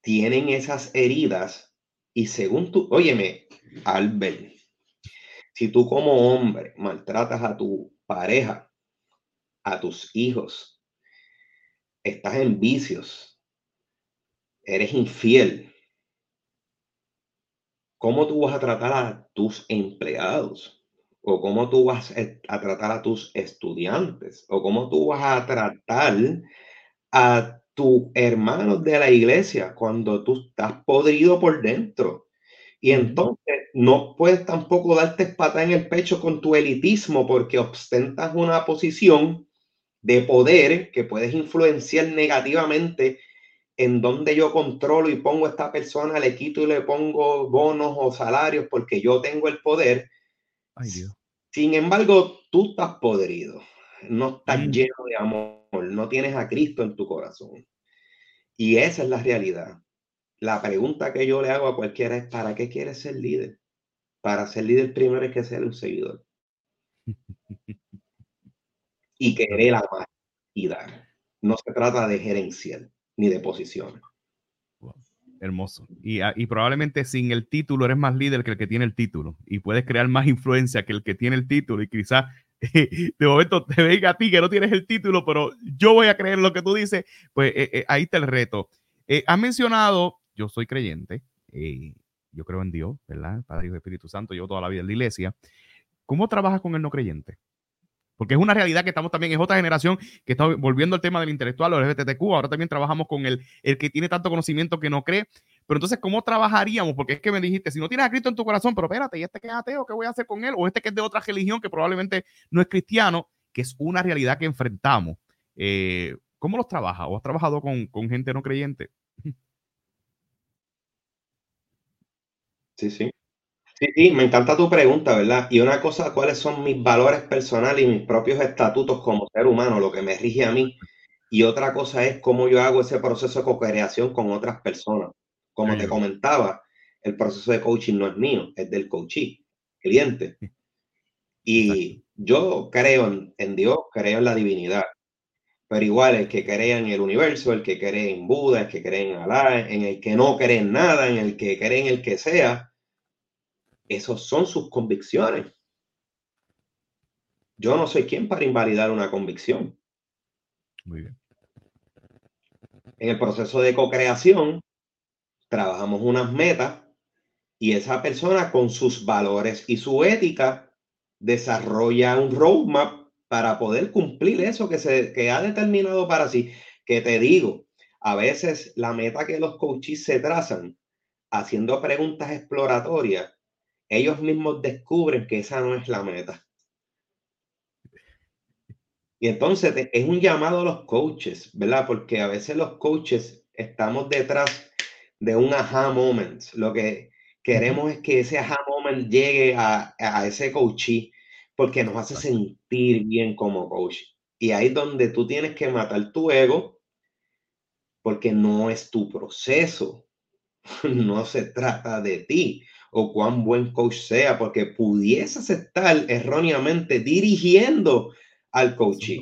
tienen esas heridas y según tú, óyeme, Albert, si tú como hombre maltratas a tu pareja, a tus hijos, estás en vicios, eres infiel, ¿cómo tú vas a tratar a tus empleados? ¿O cómo tú vas a tratar a tus estudiantes? ¿O cómo tú vas a tratar a tu hermano de la iglesia cuando tú estás podrido por dentro. Y entonces no puedes tampoco darte pata en el pecho con tu elitismo porque ostentas una posición de poder que puedes influenciar negativamente en donde yo controlo y pongo a esta persona, le quito y le pongo bonos o salarios porque yo tengo el poder. Sin embargo, tú estás podrido, no estás mm. lleno de amor, no tienes a Cristo en tu corazón. Y esa es la realidad. La pregunta que yo le hago a cualquiera es, ¿para qué quieres ser líder? Para ser líder primero hay que ser un seguidor. *laughs* y querer amar y dar. No se trata de gerenciar ni de posiciones. Hermoso. Y, ah, y, probablemente sin el título eres más líder que el que tiene el título y puedes crear más influencia que el que tiene el título y quizás *laughs* de momento te venga a ti que no tienes el título, pero yo voy a creer lo que tú dices, pues eh, eh, ahí está el reto. Eh, has mencionado, yo soy creyente, yo creo en Dios, ¿verdad? Padre y Espíritu Santo, yo toda la vida en la iglesia. ¿Cómo trabajas con el no creyente? Porque es una realidad que estamos también, es otra generación que está volviendo al tema del intelectual o el LGBTQ. Ahora también trabajamos con el, el que tiene tanto conocimiento que no cree. Pero entonces, ¿cómo trabajaríamos? Porque es que me dijiste, si no tienes a Cristo en tu corazón, pero espérate, ¿y este que es ateo, qué voy a hacer con él? O este que es de otra religión que probablemente no es cristiano, que es una realidad que enfrentamos. Eh, ¿Cómo los trabajas? ¿O has trabajado con, con gente no creyente? Sí, sí. Sí, sí, me encanta tu pregunta, ¿verdad? Y una cosa, ¿cuáles son mis valores personales y mis propios estatutos como ser humano, lo que me rige a mí? Y otra cosa es cómo yo hago ese proceso de co-creación con otras personas. Como te comentaba, el proceso de coaching no es mío, es del coachee, cliente. Y yo creo en, Dios, creo en la divinidad. Pero igual el que cree en el universo, el que cree en Buda, el que cree en Alá, en el que no cree en nada, en el que cree en el que sea, esas son sus convicciones. Yo no soy quien para invalidar una convicción. Muy bien. En el proceso de co-creación, trabajamos unas metas y esa persona con sus valores y su ética desarrolla un roadmap para poder cumplir eso que, se, que ha determinado para sí. Que te digo, a veces la meta que los coaches se trazan haciendo preguntas exploratorias ellos mismos descubren que esa no es la meta. Y entonces es un llamado a los coaches, ¿verdad? Porque a veces los coaches estamos detrás de un aha moment. Lo que queremos es que ese aha moment llegue a, ese coachee porque nos hace sentir bien como coach. Y ahí es donde tú tienes que matar tu ego porque no es tu proceso. *laughs* No se trata de ti o cuán buen coach sea, porque pudiese estar erróneamente dirigiendo al coachee.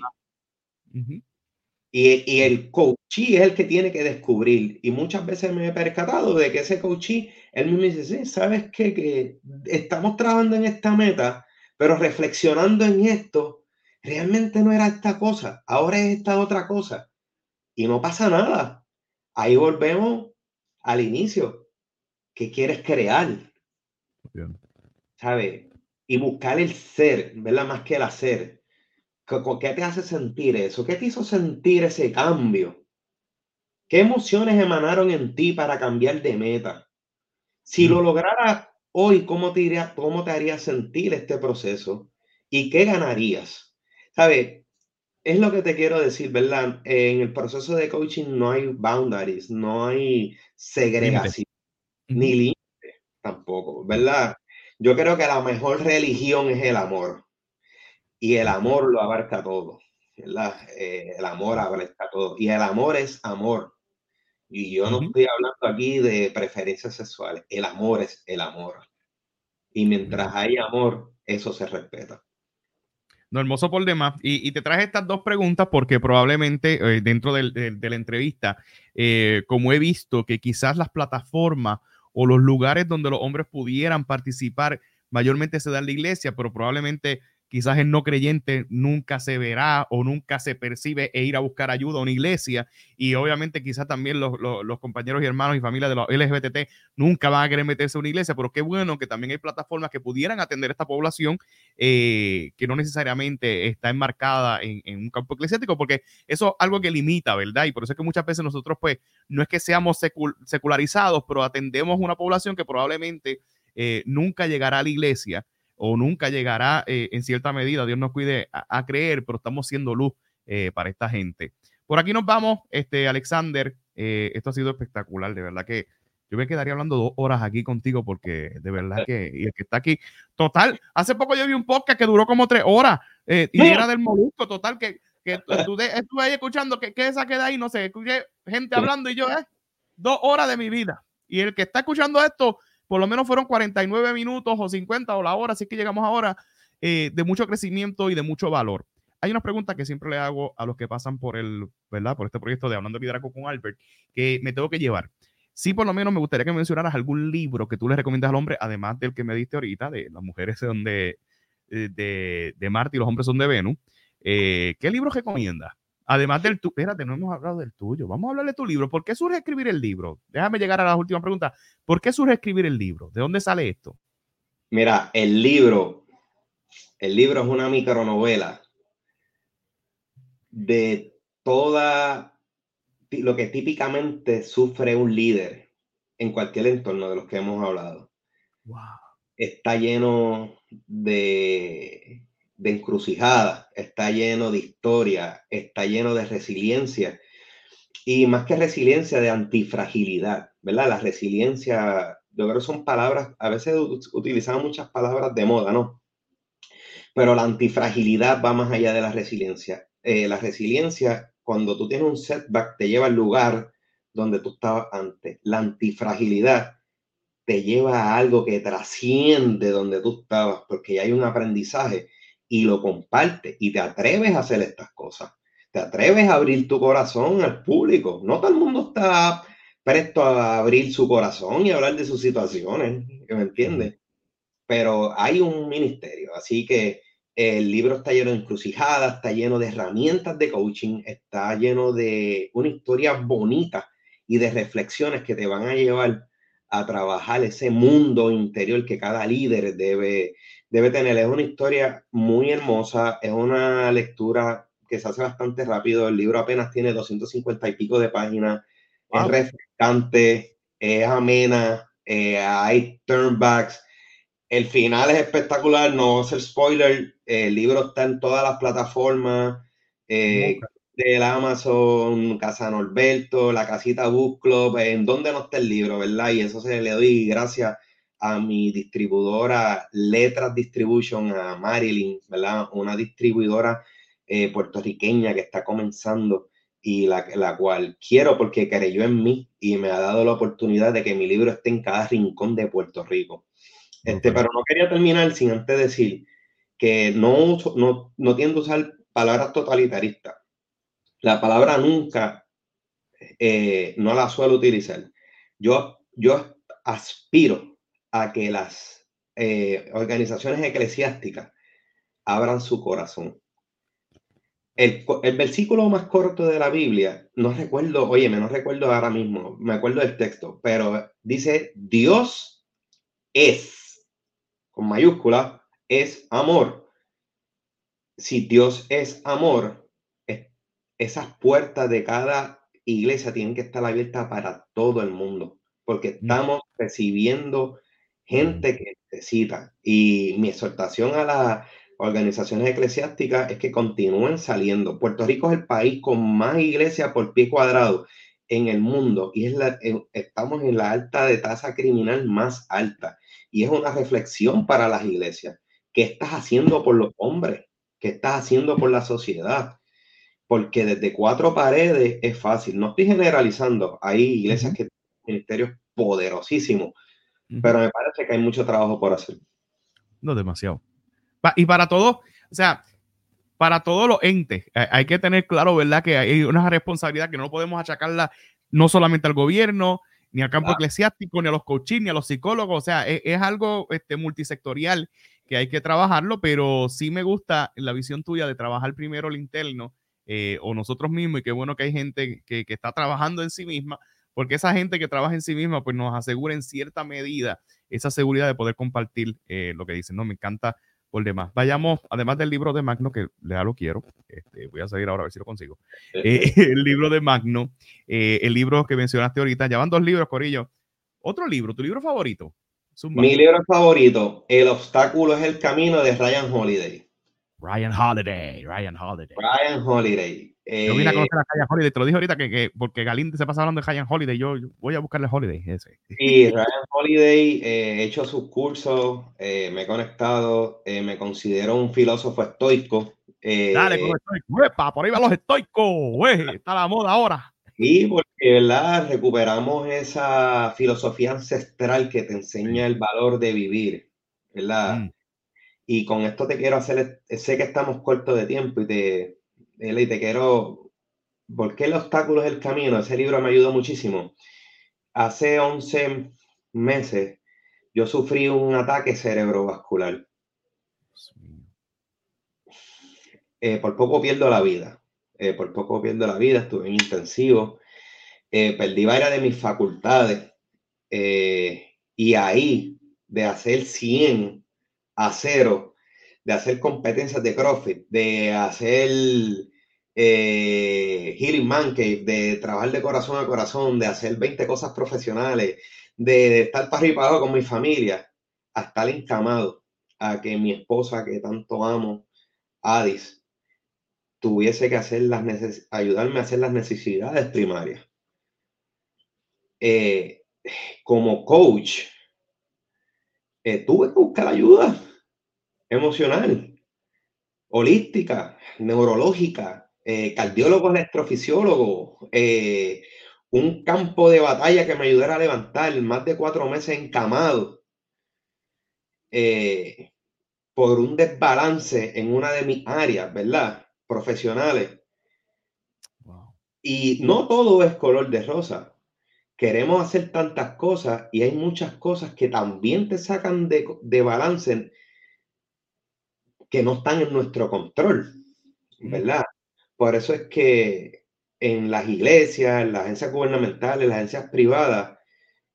y, el coachee es el que tiene que descubrir. Y muchas veces me he percatado de que ese coachee, él mismo dice, sí, ¿sabes qué? Que estamos trabajando en esta meta, pero reflexionando en esto, realmente no era esta cosa, ahora es esta otra cosa. Y no pasa nada. Ahí volvemos al inicio. ¿Qué quieres crear? ¿Sabe? Y buscar el ser, ¿verdad? Más que el hacer. ¿Qué te hace sentir eso? ¿Qué te hizo sentir ese cambio? ¿Qué emociones emanaron en ti para cambiar de meta? Si lo mm. lograra hoy, ¿cómo te, iría, ¿cómo te haría sentir este proceso? ¿Y qué ganarías? ¿Sabe? Es lo que te quiero decir, ¿verdad? En el proceso de coaching no hay boundaries, no hay segregación, ni tampoco, ¿verdad? Yo creo que la mejor religión es el amor. Y el amor lo abarca todo, ¿verdad? Eh, el amor abarca todo. Y el amor es amor. Y yo no estoy hablando aquí de preferencias sexuales. El amor es el amor. Y mientras hay amor, eso se respeta. No, hermoso por demás. Y, te traje estas dos preguntas porque probablemente eh, dentro de, la entrevista, eh, como he visto que quizás las plataformas o los lugares donde los hombres pudieran participar, mayormente se da en la iglesia, pero probablemente quizás el no creyente nunca se verá o nunca se percibe e ir a buscar ayuda a una iglesia. Y obviamente quizás también los, compañeros y hermanos y familias de los LGBT nunca van a querer meterse a una iglesia, pero qué bueno que también hay plataformas que pudieran atender a esta población eh, que no necesariamente está enmarcada en, un campo eclesiástico, porque eso es algo que limita, ¿verdad? Y por eso es que muchas veces nosotros pues no es que seamos secularizados, pero atendemos una población que probablemente eh, nunca llegará a la iglesia o nunca llegará eh, en cierta medida, Dios nos cuide a, creer, pero estamos siendo luz para esta gente. Por aquí nos vamos, este, Alexander, esto ha sido espectacular, de verdad que yo me quedaría hablando dos horas aquí contigo porque de verdad que, y el que está aquí, total, hace poco yo vi un podcast que duró como tres horas y era del molusco, total, que que estuve ahí escuchando que, que esa queda ahí, no sé, escuché gente hablando y yo, eh, dos horas de mi vida. Y el que está escuchando esto, por lo menos fueron 49 minutos o 50 o la hora, así que llegamos ahora, eh, de mucho crecimiento y de mucho valor. Hay una pregunta que siempre le hago a los que pasan por el, ¿verdad? Por este proyecto de Hablando de Liderazgo con Albert, que me tengo que llevar. Sí, por lo menos me gustaría que mencionaras algún libro que tú le recomiendas al hombre, además del que me diste ahorita, de las mujeres son de, de, de, de Marte y los hombres son de Venus. Eh, ¿Qué libro recomienda? Además del tuyo, espérate, no hemos hablado del tuyo. Vamos a hablar de tu libro. ¿Por qué surge escribir el libro? Déjame llegar a la última pregunta. ¿Por qué surge escribir el libro? ¿De dónde sale esto? Mira, el libro, el libro es una micronovela de toda lo que típicamente sufre un líder en cualquier entorno de los que hemos hablado. Wow. Está lleno de de encrucijada, está lleno de historia, está lleno de resiliencia y más que resiliencia, de antifragilidad, ¿verdad? La resiliencia, yo creo que son palabras, a veces utilizamos muchas palabras de moda, ¿no? Pero la antifragilidad va más allá de la resiliencia. Eh, la resiliencia, cuando tú tienes un setback, te lleva al lugar donde tú estabas antes. La antifragilidad te lleva a algo que trasciende donde tú estabas, porque hay un aprendizaje y lo compartes y te atreves a hacer estas cosas. Te atreves a abrir tu corazón al público. No todo el mundo está presto a abrir su corazón y hablar de sus situaciones, ¿me entiendes? Pero hay un ministerio, así que el libro está lleno de encrucijadas, está lleno de herramientas de coaching, está lleno de una historia bonita y de reflexiones que te van a llevar a trabajar ese mundo interior que cada líder debe, debe tener. Es una historia muy hermosa, es una lectura que se hace bastante rápido. El libro apenas tiene 250 y pico de páginas, es refrescante, es amena, eh, hay turnbacks. El final es espectacular, no es el spoiler. El libro está en todas las plataformas eh, del Amazon, Casa Norberto, la casita Book Club, en donde no está el libro, ¿verdad? Y eso se le doy gracias a mi distribuidora Letras Distribution, a Marilyn, ¿verdad? Una distribuidora eh, puertorriqueña que está comenzando y la, la, cual quiero porque creyó en mí y me ha dado la oportunidad de que mi libro esté en cada rincón de Puerto Rico. Este, Pero no quería terminar sin antes decir que no, no, no tiendo a usar palabras totalitaristas. La palabra nunca eh, no la suelo utilizar. Yo, yo aspiro a que las eh, organizaciones eclesiásticas abran su corazón. El, versículo más corto de la Biblia, no recuerdo, oye, no recuerdo ahora mismo, me acuerdo del texto, pero dice, Dios es, con mayúscula, es amor. Si Dios es amor, esas puertas de cada iglesia tienen que estar abiertas para todo el mundo, porque mm. estamos recibiendo gente que necesita. Y mi exhortación a las organizaciones eclesiásticas es que continúen saliendo. Puerto Rico es el país con más iglesias por pie cuadrado en el mundo y es la, estamos en la alta de tasa criminal más alta. Y es una reflexión para las iglesias. ¿Qué estás haciendo por los hombres? ¿Qué estás haciendo por la sociedad? Porque desde cuatro paredes es fácil. No estoy generalizando. Hay iglesias que tienen ministerios poderosísimos, pero me parece que hay mucho trabajo por hacer. No demasiado. Y para todos, o sea, para todos los entes, hay que tener claro, ¿verdad? Que hay una responsabilidad que no podemos achacarla no solamente al gobierno, ni al campo eclesiástico, ni a los coaches, ni a los psicólogos. O sea, e, es, algo este, multisectorial que hay que trabajarlo, pero sí me gusta la visión tuya de trabajar primero el interno eh, o nosotros mismos, y qué bueno que hay gente que, que está trabajando en sí misma porque esa gente que trabaja en sí misma, pues nos asegura en cierta medida esa seguridad de poder compartir eh, lo que dicen, ¿no? Me encanta por demás. Vayamos, además del libro de Magno, que ya lo quiero, este, voy a seguir ahora a ver si lo consigo. Eh, *laughs* el libro de Magno, eh, el libro que mencionaste ahorita, ya van dos libros, Corillo. Otro libro, tu libro favorito. Mi libro favorito, El obstáculo es el camino de Ryan Holiday. Ryan Holiday, Ryan Holiday. Ryan Holiday. Yo vine a eh, conocer a Ryan Holiday, te lo dije ahorita que, que porque Galín se pasa hablando de Ryan Holiday, yo, voy a buscarle Holiday ese. Y Ryan Holiday, eh, he hecho sus cursos, eh, me he conectado, me considero un filósofo estoico. Dale con estoico, por ahí van los estoicos, está la moda ahora. Sí, porque ¿verdad? recuperamos esa filosofía ancestral que te enseña el valor de vivir, ¿verdad? Mm. Y con esto te quiero hacer, sé que estamos cortos de tiempo y te, y te quiero, ¿por qué el obstáculo es el camino? Ese libro me ayudó muchísimo. Hace 11 meses yo sufrí un ataque cerebrovascular. Eh, por poco pierdo la vida. Eh, por poco pierdo la vida, estuve en intensivo, eh, perdí varias de mis facultades y ahí de hacer 100 a 0, de hacer competencias de CrossFit, de hacer Healing Man de trabajar de corazón a corazón, de hacer 20 cosas profesionales, de, estar para con mi familia, a estar encamado, a que mi esposa que tanto amo, Adis, tuviese que hacer las ayudarme a hacer las necesidades primarias. Eh, como coach, eh, tuve que buscar ayuda emocional, holística, neurológica, eh, cardiólogo, electrofisiólogo, un campo de batalla que me ayudara a levantar más de cuatro meses encamado por un desbalance en una de mis áreas, ¿verdad? profesionales. Y no todo es color de rosa. Queremos hacer tantas cosas y hay muchas cosas que también te sacan de, de balance que no están en nuestro control, ¿verdad? Por eso es que en las iglesias, en las agencias gubernamentales, en las agencias privadas,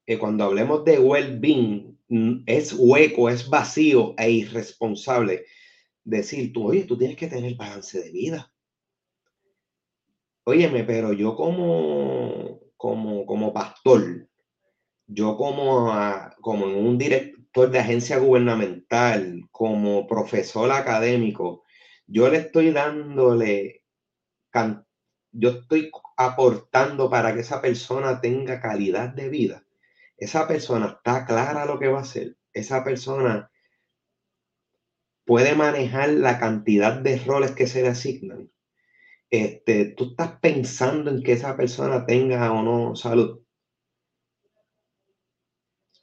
eh, cuando hablemos de well-being, mm, es hueco, es vacío e irresponsable decir tú, oye, tú tienes que tener balance de vida. Óyeme, pero yo como, como, como pastor, yo como, como un director de agencia gubernamental, como profesor académico, yo le estoy dándole, yo estoy aportando para que esa persona tenga calidad de vida. Esa persona está clara lo que va a hacer. Esa persona puede manejar la cantidad de roles que se le asignan. Este, tú estás pensando en que esa persona tenga o no salud.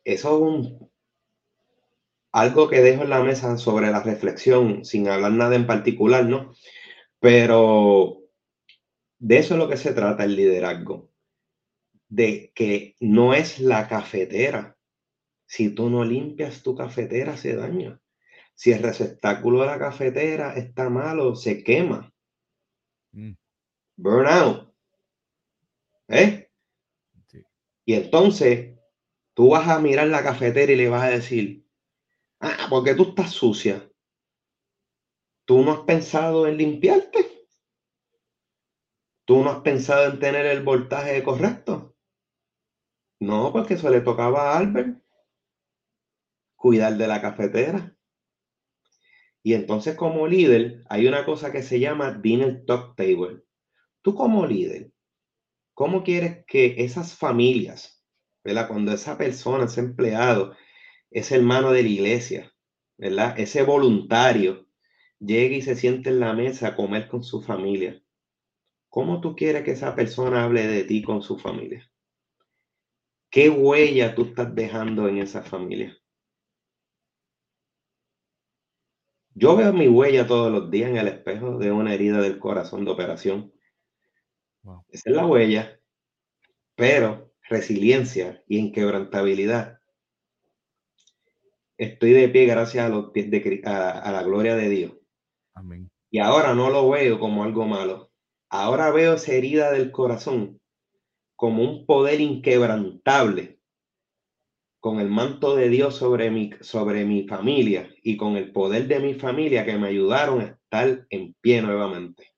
Eso es algo que dejo en la mesa sobre la reflexión, sin hablar nada en particular, ¿no? Pero de eso es lo que se trata el liderazgo. De que no es la cafetera. Si tú no limpias tu cafetera, se daña. Si el receptáculo de la cafetera está malo, se quema. Mm. Burnout. ¿Eh? Y entonces tú vas a mirar la cafetera y le vas a decir, ah, porque tú estás sucia. ¿Tú no has pensado en limpiarte? ¿Tú no has pensado en tener el voltaje correcto? No, porque eso le tocaba a Albert cuidar de la cafetera. Y entonces como líder hay una cosa que se llama dinner talk table. Tú como líder, ¿cómo quieres que esas familias, ¿verdad? Cuando esa persona, ese empleado, ese hermano de la iglesia, ¿verdad? Ese voluntario llegue y se siente en la mesa a comer con su familia. ¿Cómo tú quieres que esa persona hable de ti con su familia? ¿Qué huella tú estás dejando en esa familia? Yo veo mi huella todos los días en el espejo de una herida del corazón de operación. Esa es la huella, pero resiliencia y inquebrantabilidad. Estoy de pie gracias a, los pies de, a, la gloria de Dios. Amén. Y ahora no lo veo como algo malo. Ahora veo esa herida del corazón como un poder inquebrantable con el manto de Dios sobre mi, sobre mi familia y con el poder de mi familia que me ayudaron a estar en pie nuevamente.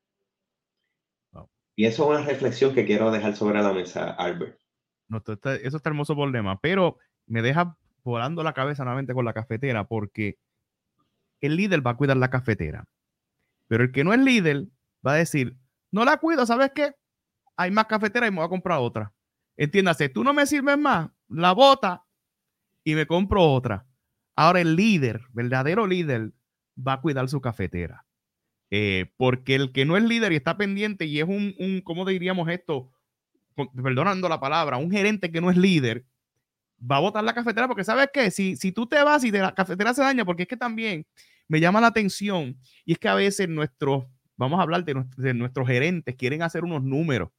Y eso es una reflexión que quiero dejar sobre la mesa, Albert. No, eso está hermoso problema, pero me deja volando la cabeza nuevamente con la cafetera porque el líder va a cuidar la cafetera. Pero el que no es líder va a decir, no la cuido, ¿sabes qué? Hay más cafetera y me voy a comprar otra. Entiéndase, tú no me sirves más, la bota y me compro otra. Ahora el líder, verdadero líder, va a cuidar su cafetera. Eh, porque el que no es líder y está pendiente y es un, un ¿cómo diríamos esto? Perdonando la palabra, un gerente que no es líder, va a botar la cafetera porque sabes qué, si, si tú te vas y de la cafetera se daña, porque es que también me llama la atención y es que a veces nuestros, vamos a hablar de, nuestros gerentes, quieren hacer unos números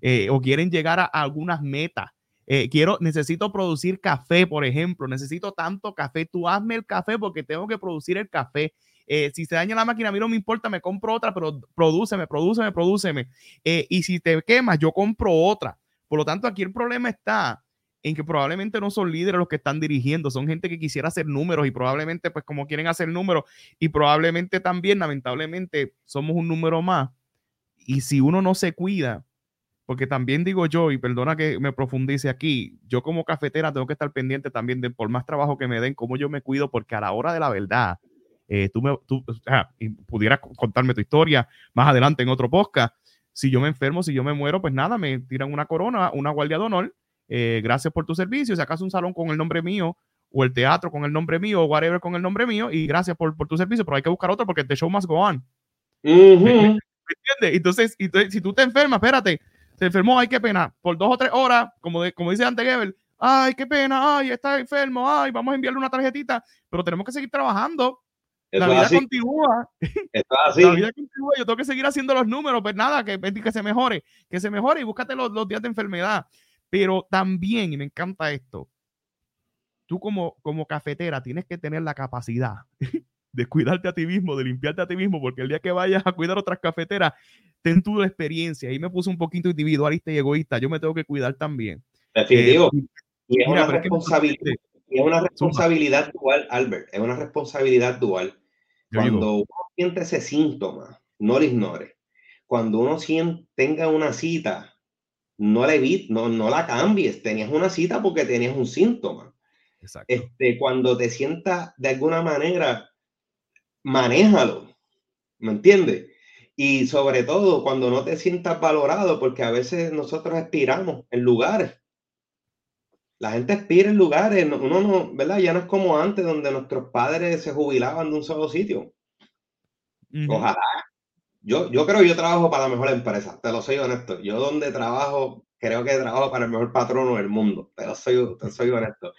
eh, o quieren llegar a, algunas metas. Eh, quiero, necesito producir café, por ejemplo, necesito tanto café, tú hazme el café porque tengo que producir el café. Eh, si se daña la máquina, a mí no me importa, me compro otra, pero prodúceme, prodúceme, prodúceme. y si te quemas, yo compro otra. Por lo tanto, aquí el problema está en que probablemente no son líderes los que están dirigiendo, son gente que quisiera hacer números y probablemente, pues como quieren hacer números y probablemente también, lamentablemente, somos un número más. Y si uno no se cuida, porque también digo yo, y perdona que me profundice aquí, yo como cafetera tengo que estar pendiente también de por más trabajo que me den, cómo yo me cuido, porque a la hora de la verdad, eh, tú, me, tú y pudieras contarme tu historia más adelante en otro podcast. Si yo me enfermo, si yo me muero, pues nada, me tiran una corona, una guardia de honor eh, gracias por tu servicio, si acaso un salón con el nombre mío o el teatro con el nombre mío o whatever con el nombre mío y gracias por, por tu servicio, pero hay que buscar otro porque the show must go on. ¿Me, entiendes? Entonces, si tú te enfermas, espérate, se enfermó, ay, qué pena, por dos o tres horas, como, de, como dice Ante Gebel, ay, qué pena, ay, está enfermo, ay, vamos a enviarle una tarjetita, pero tenemos que seguir trabajando. la vida continúa. *laughs* La vida continúa. Yo tengo que seguir haciendo los números, pues nada, que, que se mejore, que se mejore y búscate los, los días de enfermedad. Pero también, y me encanta esto, tú como, como cafetera tienes que tener la capacidad *laughs* de cuidarte a ti mismo, de limpiarte a ti mismo, porque el día que vayas a cuidar otras cafeteras, ten tu experiencia. Y me puse un poquito individualista y egoísta. Yo me tengo que cuidar también. Definitivo. Eh, y es una responsabilidad. es una responsabilidad dual, Albert. Es una responsabilidad dual. Cuando uno siente ese síntoma, no lo ignore. Cuando uno siente, tenga una cita no la no, no la cambies. Tenías una cita porque tenías un síntoma. Este, cuando te sientas de alguna manera, manéjalo. ¿Me entiendes? Y sobre todo cuando no te sientas valorado, porque a veces nosotros expiramos en lugares. La gente expira en lugares, uno no, ¿verdad? Ya no es como antes, donde nuestros padres se jubilaban de un solo sitio. Ojalá yo, yo creo que yo trabajo para la mejor empresa, te lo soy honesto. Yo donde trabajo, creo que trabajo para el mejor patrono del mundo, pero soy, soy honesto.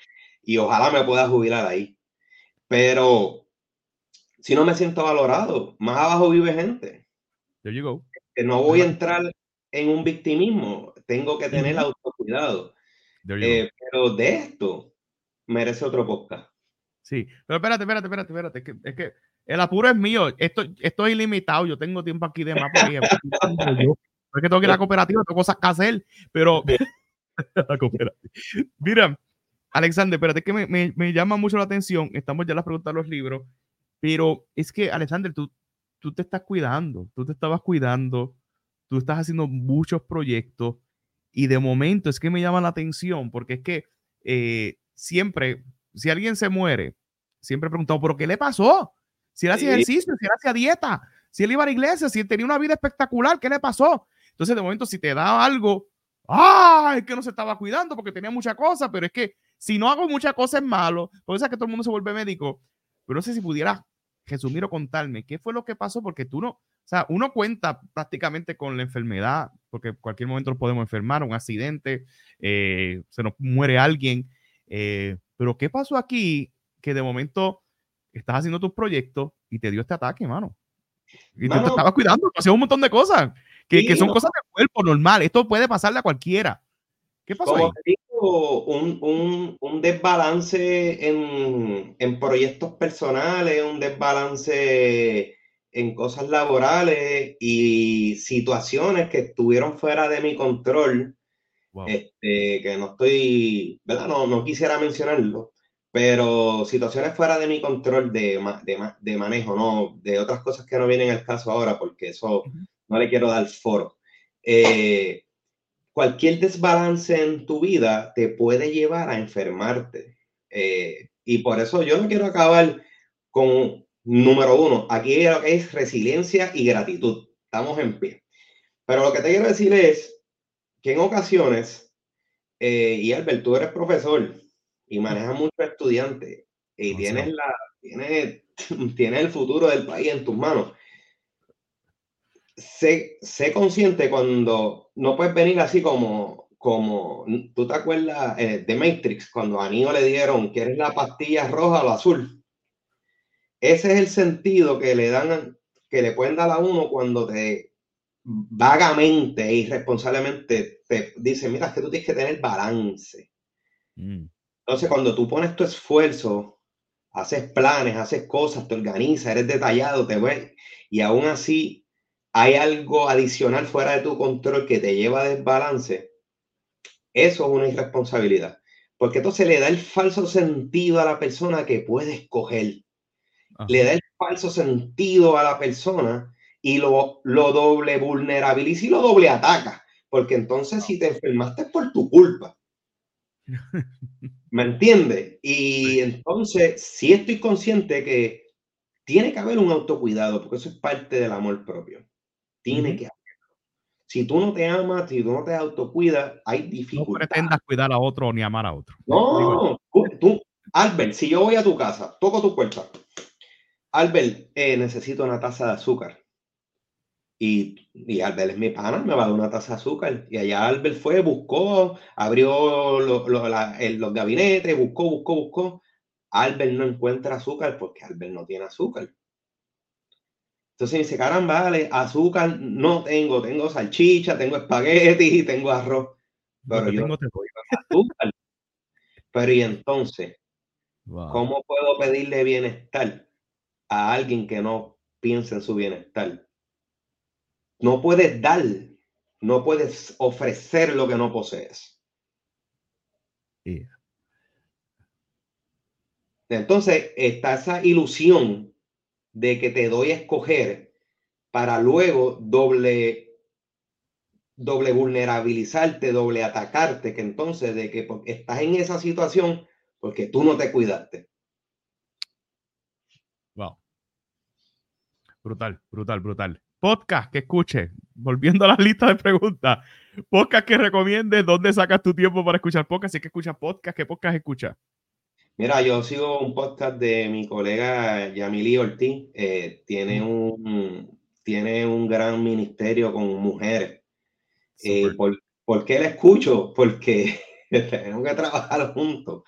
Y ojalá me pueda jubilar ahí. Pero si no me siento valorado, más abajo vive gente. There you Que no voy a entrar en un victimismo, tengo que tener autocuidado. Eh, pero de esto merece otro podcast. Sí, pero espérate, espérate, espérate, espérate. es que el apuro es mío. Esto, esto es ilimitado. Yo tengo tiempo aquí de más. Porque *laughs* yo, tengo que ir a la cooperativa, tengo cosas que hacer. Pero. *laughs* la cooperativa. Mira, Alexander, espérate, que me, me, me, llama mucho la atención. Estamos ya las preguntas de los libros. Pero es que, Alexander, tú, tú te estás cuidando. Tú te estabas cuidando. Tú estás haciendo muchos proyectos. Y de momento es que me llama la atención. Porque es que eh, siempre, si alguien se muere, siempre he preguntado, ¿pero qué le pasó? Si él hacía ejercicio, si él hacía dieta, si él iba a la iglesia, si él tenía una vida espectacular, ¿qué le pasó? Entonces, de momento, si te da algo, ¡ah! Es que no se estaba cuidando porque tenía muchas cosas, pero es que si no hago muchas cosas es malo. Por eso es que todo el mundo se vuelve médico. Pero no sé si pudiera resumir o contarme qué fue lo que pasó, porque tú no, o sea, uno cuenta prácticamente con la enfermedad, porque en cualquier momento nos podemos enfermar, un accidente, eh, se nos muere alguien. Eh, pero ¿qué pasó aquí que de momento estás haciendo tus proyectos y te dio este ataque, mano. Y te estabas cuidando, hacías un montón de cosas que, que son cosas de cuerpo normal. Esto puede pasarle a cualquiera. ¿Qué pasó ahí? un, un, un, desbalance en, en, proyectos personales, un desbalance en cosas laborales y situaciones que estuvieron fuera de mi control, este, que no estoy, ¿verdad? No, no quisiera mencionarlo, pero situaciones fuera de mi control de, de, de, manejo, no de otras cosas que no vienen al caso ahora, porque eso no le quiero dar foro. Eh, cualquier desbalance en tu vida te puede llevar a enfermarte. Eh, y por eso yo no quiero acabar con número uno. Aquí es resiliencia y gratitud. Estamos en pie. Pero lo que te quiero decir es que en ocasiones, eh, y Albert, tú eres profesor y manejas muchos estudiantes y tienes, la, tienes, *laughs* tienes el futuro del país en tus manos. Sé, sé consciente cuando no puedes venir así como, como tú te acuerdas eh, de Matrix, cuando a Neo le dieron, ¿quieres la pastilla roja o azul? Ese es el sentido que le dan, que le pueden dar a uno cuando te vagamente e irresponsablemente te dice, mira, es que tú tienes que tener balance. Mm. Entonces, cuando tú pones tu esfuerzo, haces planes, haces cosas, te organizas, eres detallado, te ves, y aún así hay algo adicional fuera de tu control que te lleva a desbalance, eso es una irresponsabilidad. Porque entonces le da el falso sentido a la persona que puede escoger. Le da el falso sentido a la persona y lo, lo doble vulnerabiliza y lo doble ataca. Porque entonces si te enfermaste es por tu culpa. ¿Me entiendes? Y entonces sí estoy consciente que tiene que haber un autocuidado, porque eso es parte del amor propio. Tiene que si tú no te amas, si tú no te autocuidas, hay dificultades. No pretendas cuidar a otro ni amar a otro. No, tú, Albert, si yo voy a tu casa, toco tu puerta. Albert, eh, necesito una taza de azúcar. Y, y, Albert es mi pana, me va a dar una taza de azúcar. Y allá Albert fue, buscó, abrió los gabinetes, buscó, buscó, buscó. Albert no encuentra azúcar porque Albert no tiene azúcar. Entonces dice, caramba, vale, azúcar no tengo, tengo salchicha, tengo espagueti, *laughs* tengo arroz. Pero yo tengo azúcar. Pero y entonces, ¿cómo puedo pedirle bienestar a alguien que no piensa en su bienestar? No puedes dar, no puedes ofrecer lo que no posees. Entonces está esa ilusión de que te doy a escoger para luego doble doble vulnerabilizarte, doble atacarte, que entonces de que estás en esa situación porque tú no te cuidaste. Wow. Brutal, brutal, brutal. Podcast que escuche, volviendo a la *laughs* lista de preguntas. Podcast que recomiende ¿dónde sacas tu tiempo para escuchar podcast? Si es que escuchas podcast, ¿qué podcast escuchas? Mira, yo sigo un podcast de mi colega Yamili Ortiz. Eh, tiene, un, tiene un gran ministerio con mujeres. Eh, por, qué la escucho? Porque *laughs* tenemos que trabajar juntos.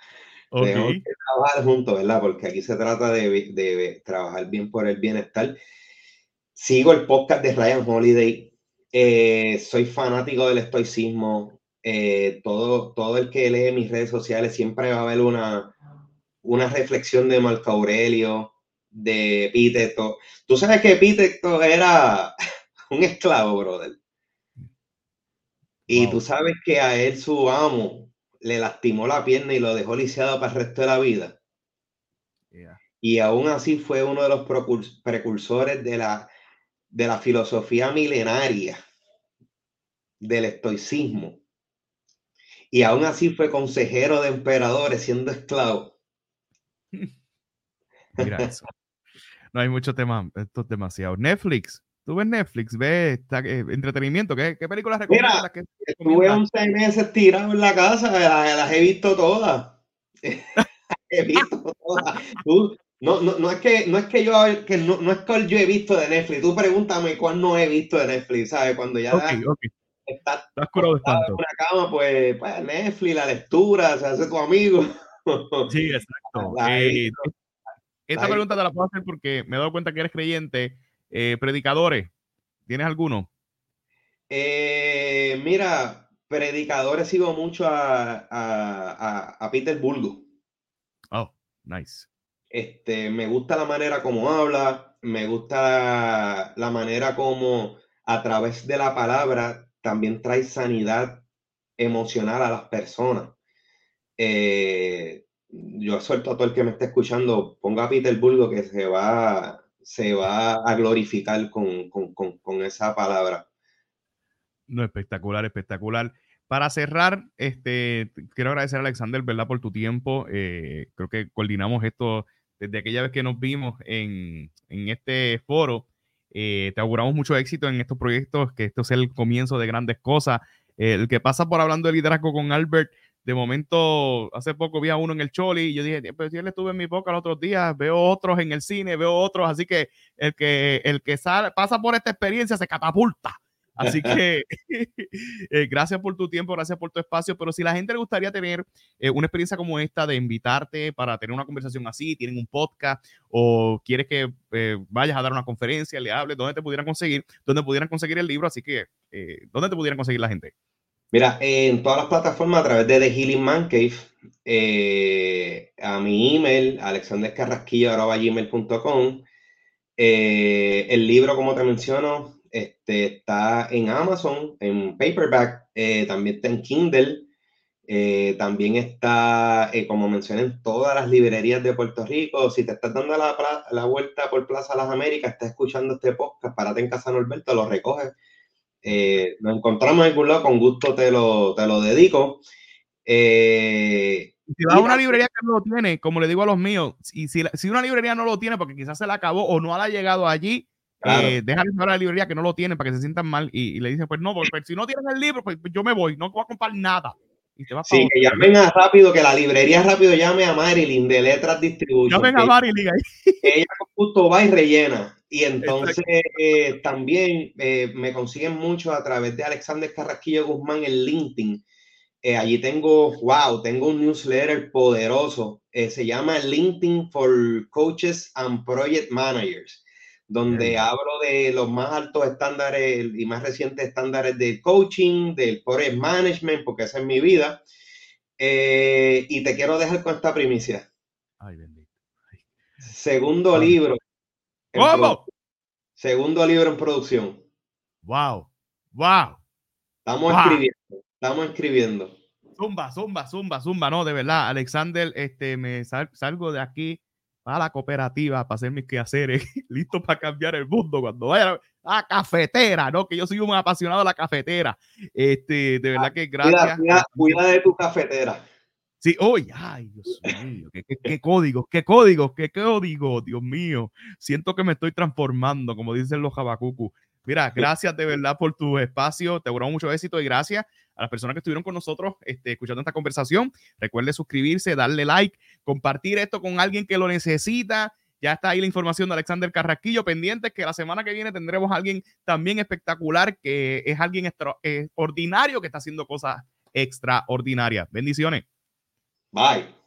Tenemos que trabajar juntos, ¿verdad? Porque aquí se trata de, trabajar bien por el bienestar. Sigo el podcast de Ryan Holiday. Eh, soy fanático del estoicismo. todo, todo el que lee mis redes sociales siempre va a ver una, una reflexión de Marco Aurelio, de Epíteto. Tú sabes que Epíteto era *laughs* un esclavo, brother. Y tú sabes que a él su amo le lastimó la pierna y lo dejó lisiado para el resto de la vida. Y aún así fue uno de los precursores de la, de la filosofía milenaria del estoicismo. Y aún así fue consejero de emperadores siendo esclavo. Mira eso. No hay mucho tema, esto es demasiado. Netflix, tú ves Netflix, ves eh, entretenimiento, ¿qué, qué películas recomiendas? Mira, estuve 11 meses tirado en la casa, las, he visto todas. *laughs* he visto todas. No, no, no, es que, no es que yo, que no, no, es que yo he visto de Netflix, tú pregúntame cuál no he visto de Netflix, ¿sabes? Cuando ya okay, okay. estás en una cama, pues, pues Netflix, la lectura, se hace tu amigo. Sí, exacto. *laughs* Eh, esta pregunta te la puedo hacer porque me he dado cuenta que eres creyente. Eh, predicadores, ¿tienes alguno? Eh, mira, predicadores sigo mucho a, a, Peter Bulgo. Oh, nice. Este, me gusta la manera como habla, me gusta la manera como a través de la palabra también trae sanidad emocional a las personas. Eh, yo suelto a todo el que me esté escuchando, ponga a Peterburgo que se va, se va a glorificar con, esa palabra. No, espectacular, espectacular. para cerrar, este, quiero agradecer a Alexander, ¿verdad? Por tu tiempo. Eh, creo que coordinamos esto desde aquella vez que nos vimos en, en este foro. Eh, te auguramos mucho éxito en estos proyectos, que esto sea el comienzo de grandes cosas. el que pasa por hablando de liderazgo con Albert, de momento, hace poco vi a uno en el Choli y yo dije, pues si él estuve en mi boca los otros días, veo otros en el cine, veo otros, así que el que, el que sale, pasa por esta experiencia se catapulta. Así *laughs* que *laughs* eh, gracias por tu tiempo, gracias por tu espacio, pero si la gente le gustaría tener eh, una experiencia como esta de invitarte para tener una conversación así, tienen un podcast o quieres que eh, vayas a dar una conferencia, le hables, ¿dónde te pudieran conseguir? ¿Dónde pudieran conseguir el libro? Así que, ¿dónde te pudieran conseguir la gente? Mira, en todas las plataformas a través de The Healing Man Cave, a mi email, alexandercarrasquillo.com. Eh, el libro, como te menciono, este, está en Amazon, en paperback, eh, también está en Kindle, también está, como mencioné, en todas las librerías de Puerto Rico. Si te estás dando la, la vuelta por Plaza Las Américas, estás escuchando este podcast, párate en Casa Norberto, lo recoges eh, nos encontramos en algún lado, con gusto te lo, te lo dedico. Eh, si vas a una librería que no lo tiene, como le digo a los míos, y si, si una librería no lo tiene porque quizás se la acabó o no ha llegado allí, eh, déjale saber a la librería que no lo tiene para que se sientan mal y, le dicen, pues no, pues, si no tienen el libro, pues yo me voy, no voy a comprar nada. Y te sí, que llamen a rápido, que la librería rápido llame a Marilyn de Letras Distribution. Llamen a Marilyn ahí. Ella con gusto va y rellena. Y entonces eh, también eh, me consiguen mucho a través de Alexander Carrasquillo Guzmán en LinkedIn. Eh, allí tengo, wow, tengo un newsletter poderoso. se llama LinkedIn for Coaches and Project Managers, donde hablo de los más altos estándares y más recientes estándares de coaching, del project management, porque esa es mi vida. y te quiero dejar con esta primicia. Ay, bendito. Segundo libro ¿Cómo? Segundo libro en producción. Wow. Wow. Estamos escribiendo. Estamos escribiendo. Zumba, zumba, zumba, zumba. No, de verdad, Alexander, este, me salgo de aquí a la cooperativa para hacer mis quehaceres, *laughs* listo para cambiar el mundo cuando vaya a cafetera, ¿no? Que yo soy un apasionado de la cafetera. Este, de verdad que gracias. cuida de tu cafetera. Sí, hoy, ay, Dios mío, qué, qué, qué códigos, qué códigos, qué código, Dios mío. Siento que me estoy transformando, como dicen los jabacucu. Mira, gracias de verdad por tu espacio, te auguro mucho éxito y gracias a las personas que estuvieron con nosotros este, escuchando esta conversación. Recuerde suscribirse, darle like, compartir esto con alguien que lo necesita. Ya está ahí la información de Alexander Carrasquillo. Pendientes que la semana que viene tendremos a alguien también espectacular, que es alguien extraordinario que está haciendo cosas extraordinarias. Bendiciones. Bye.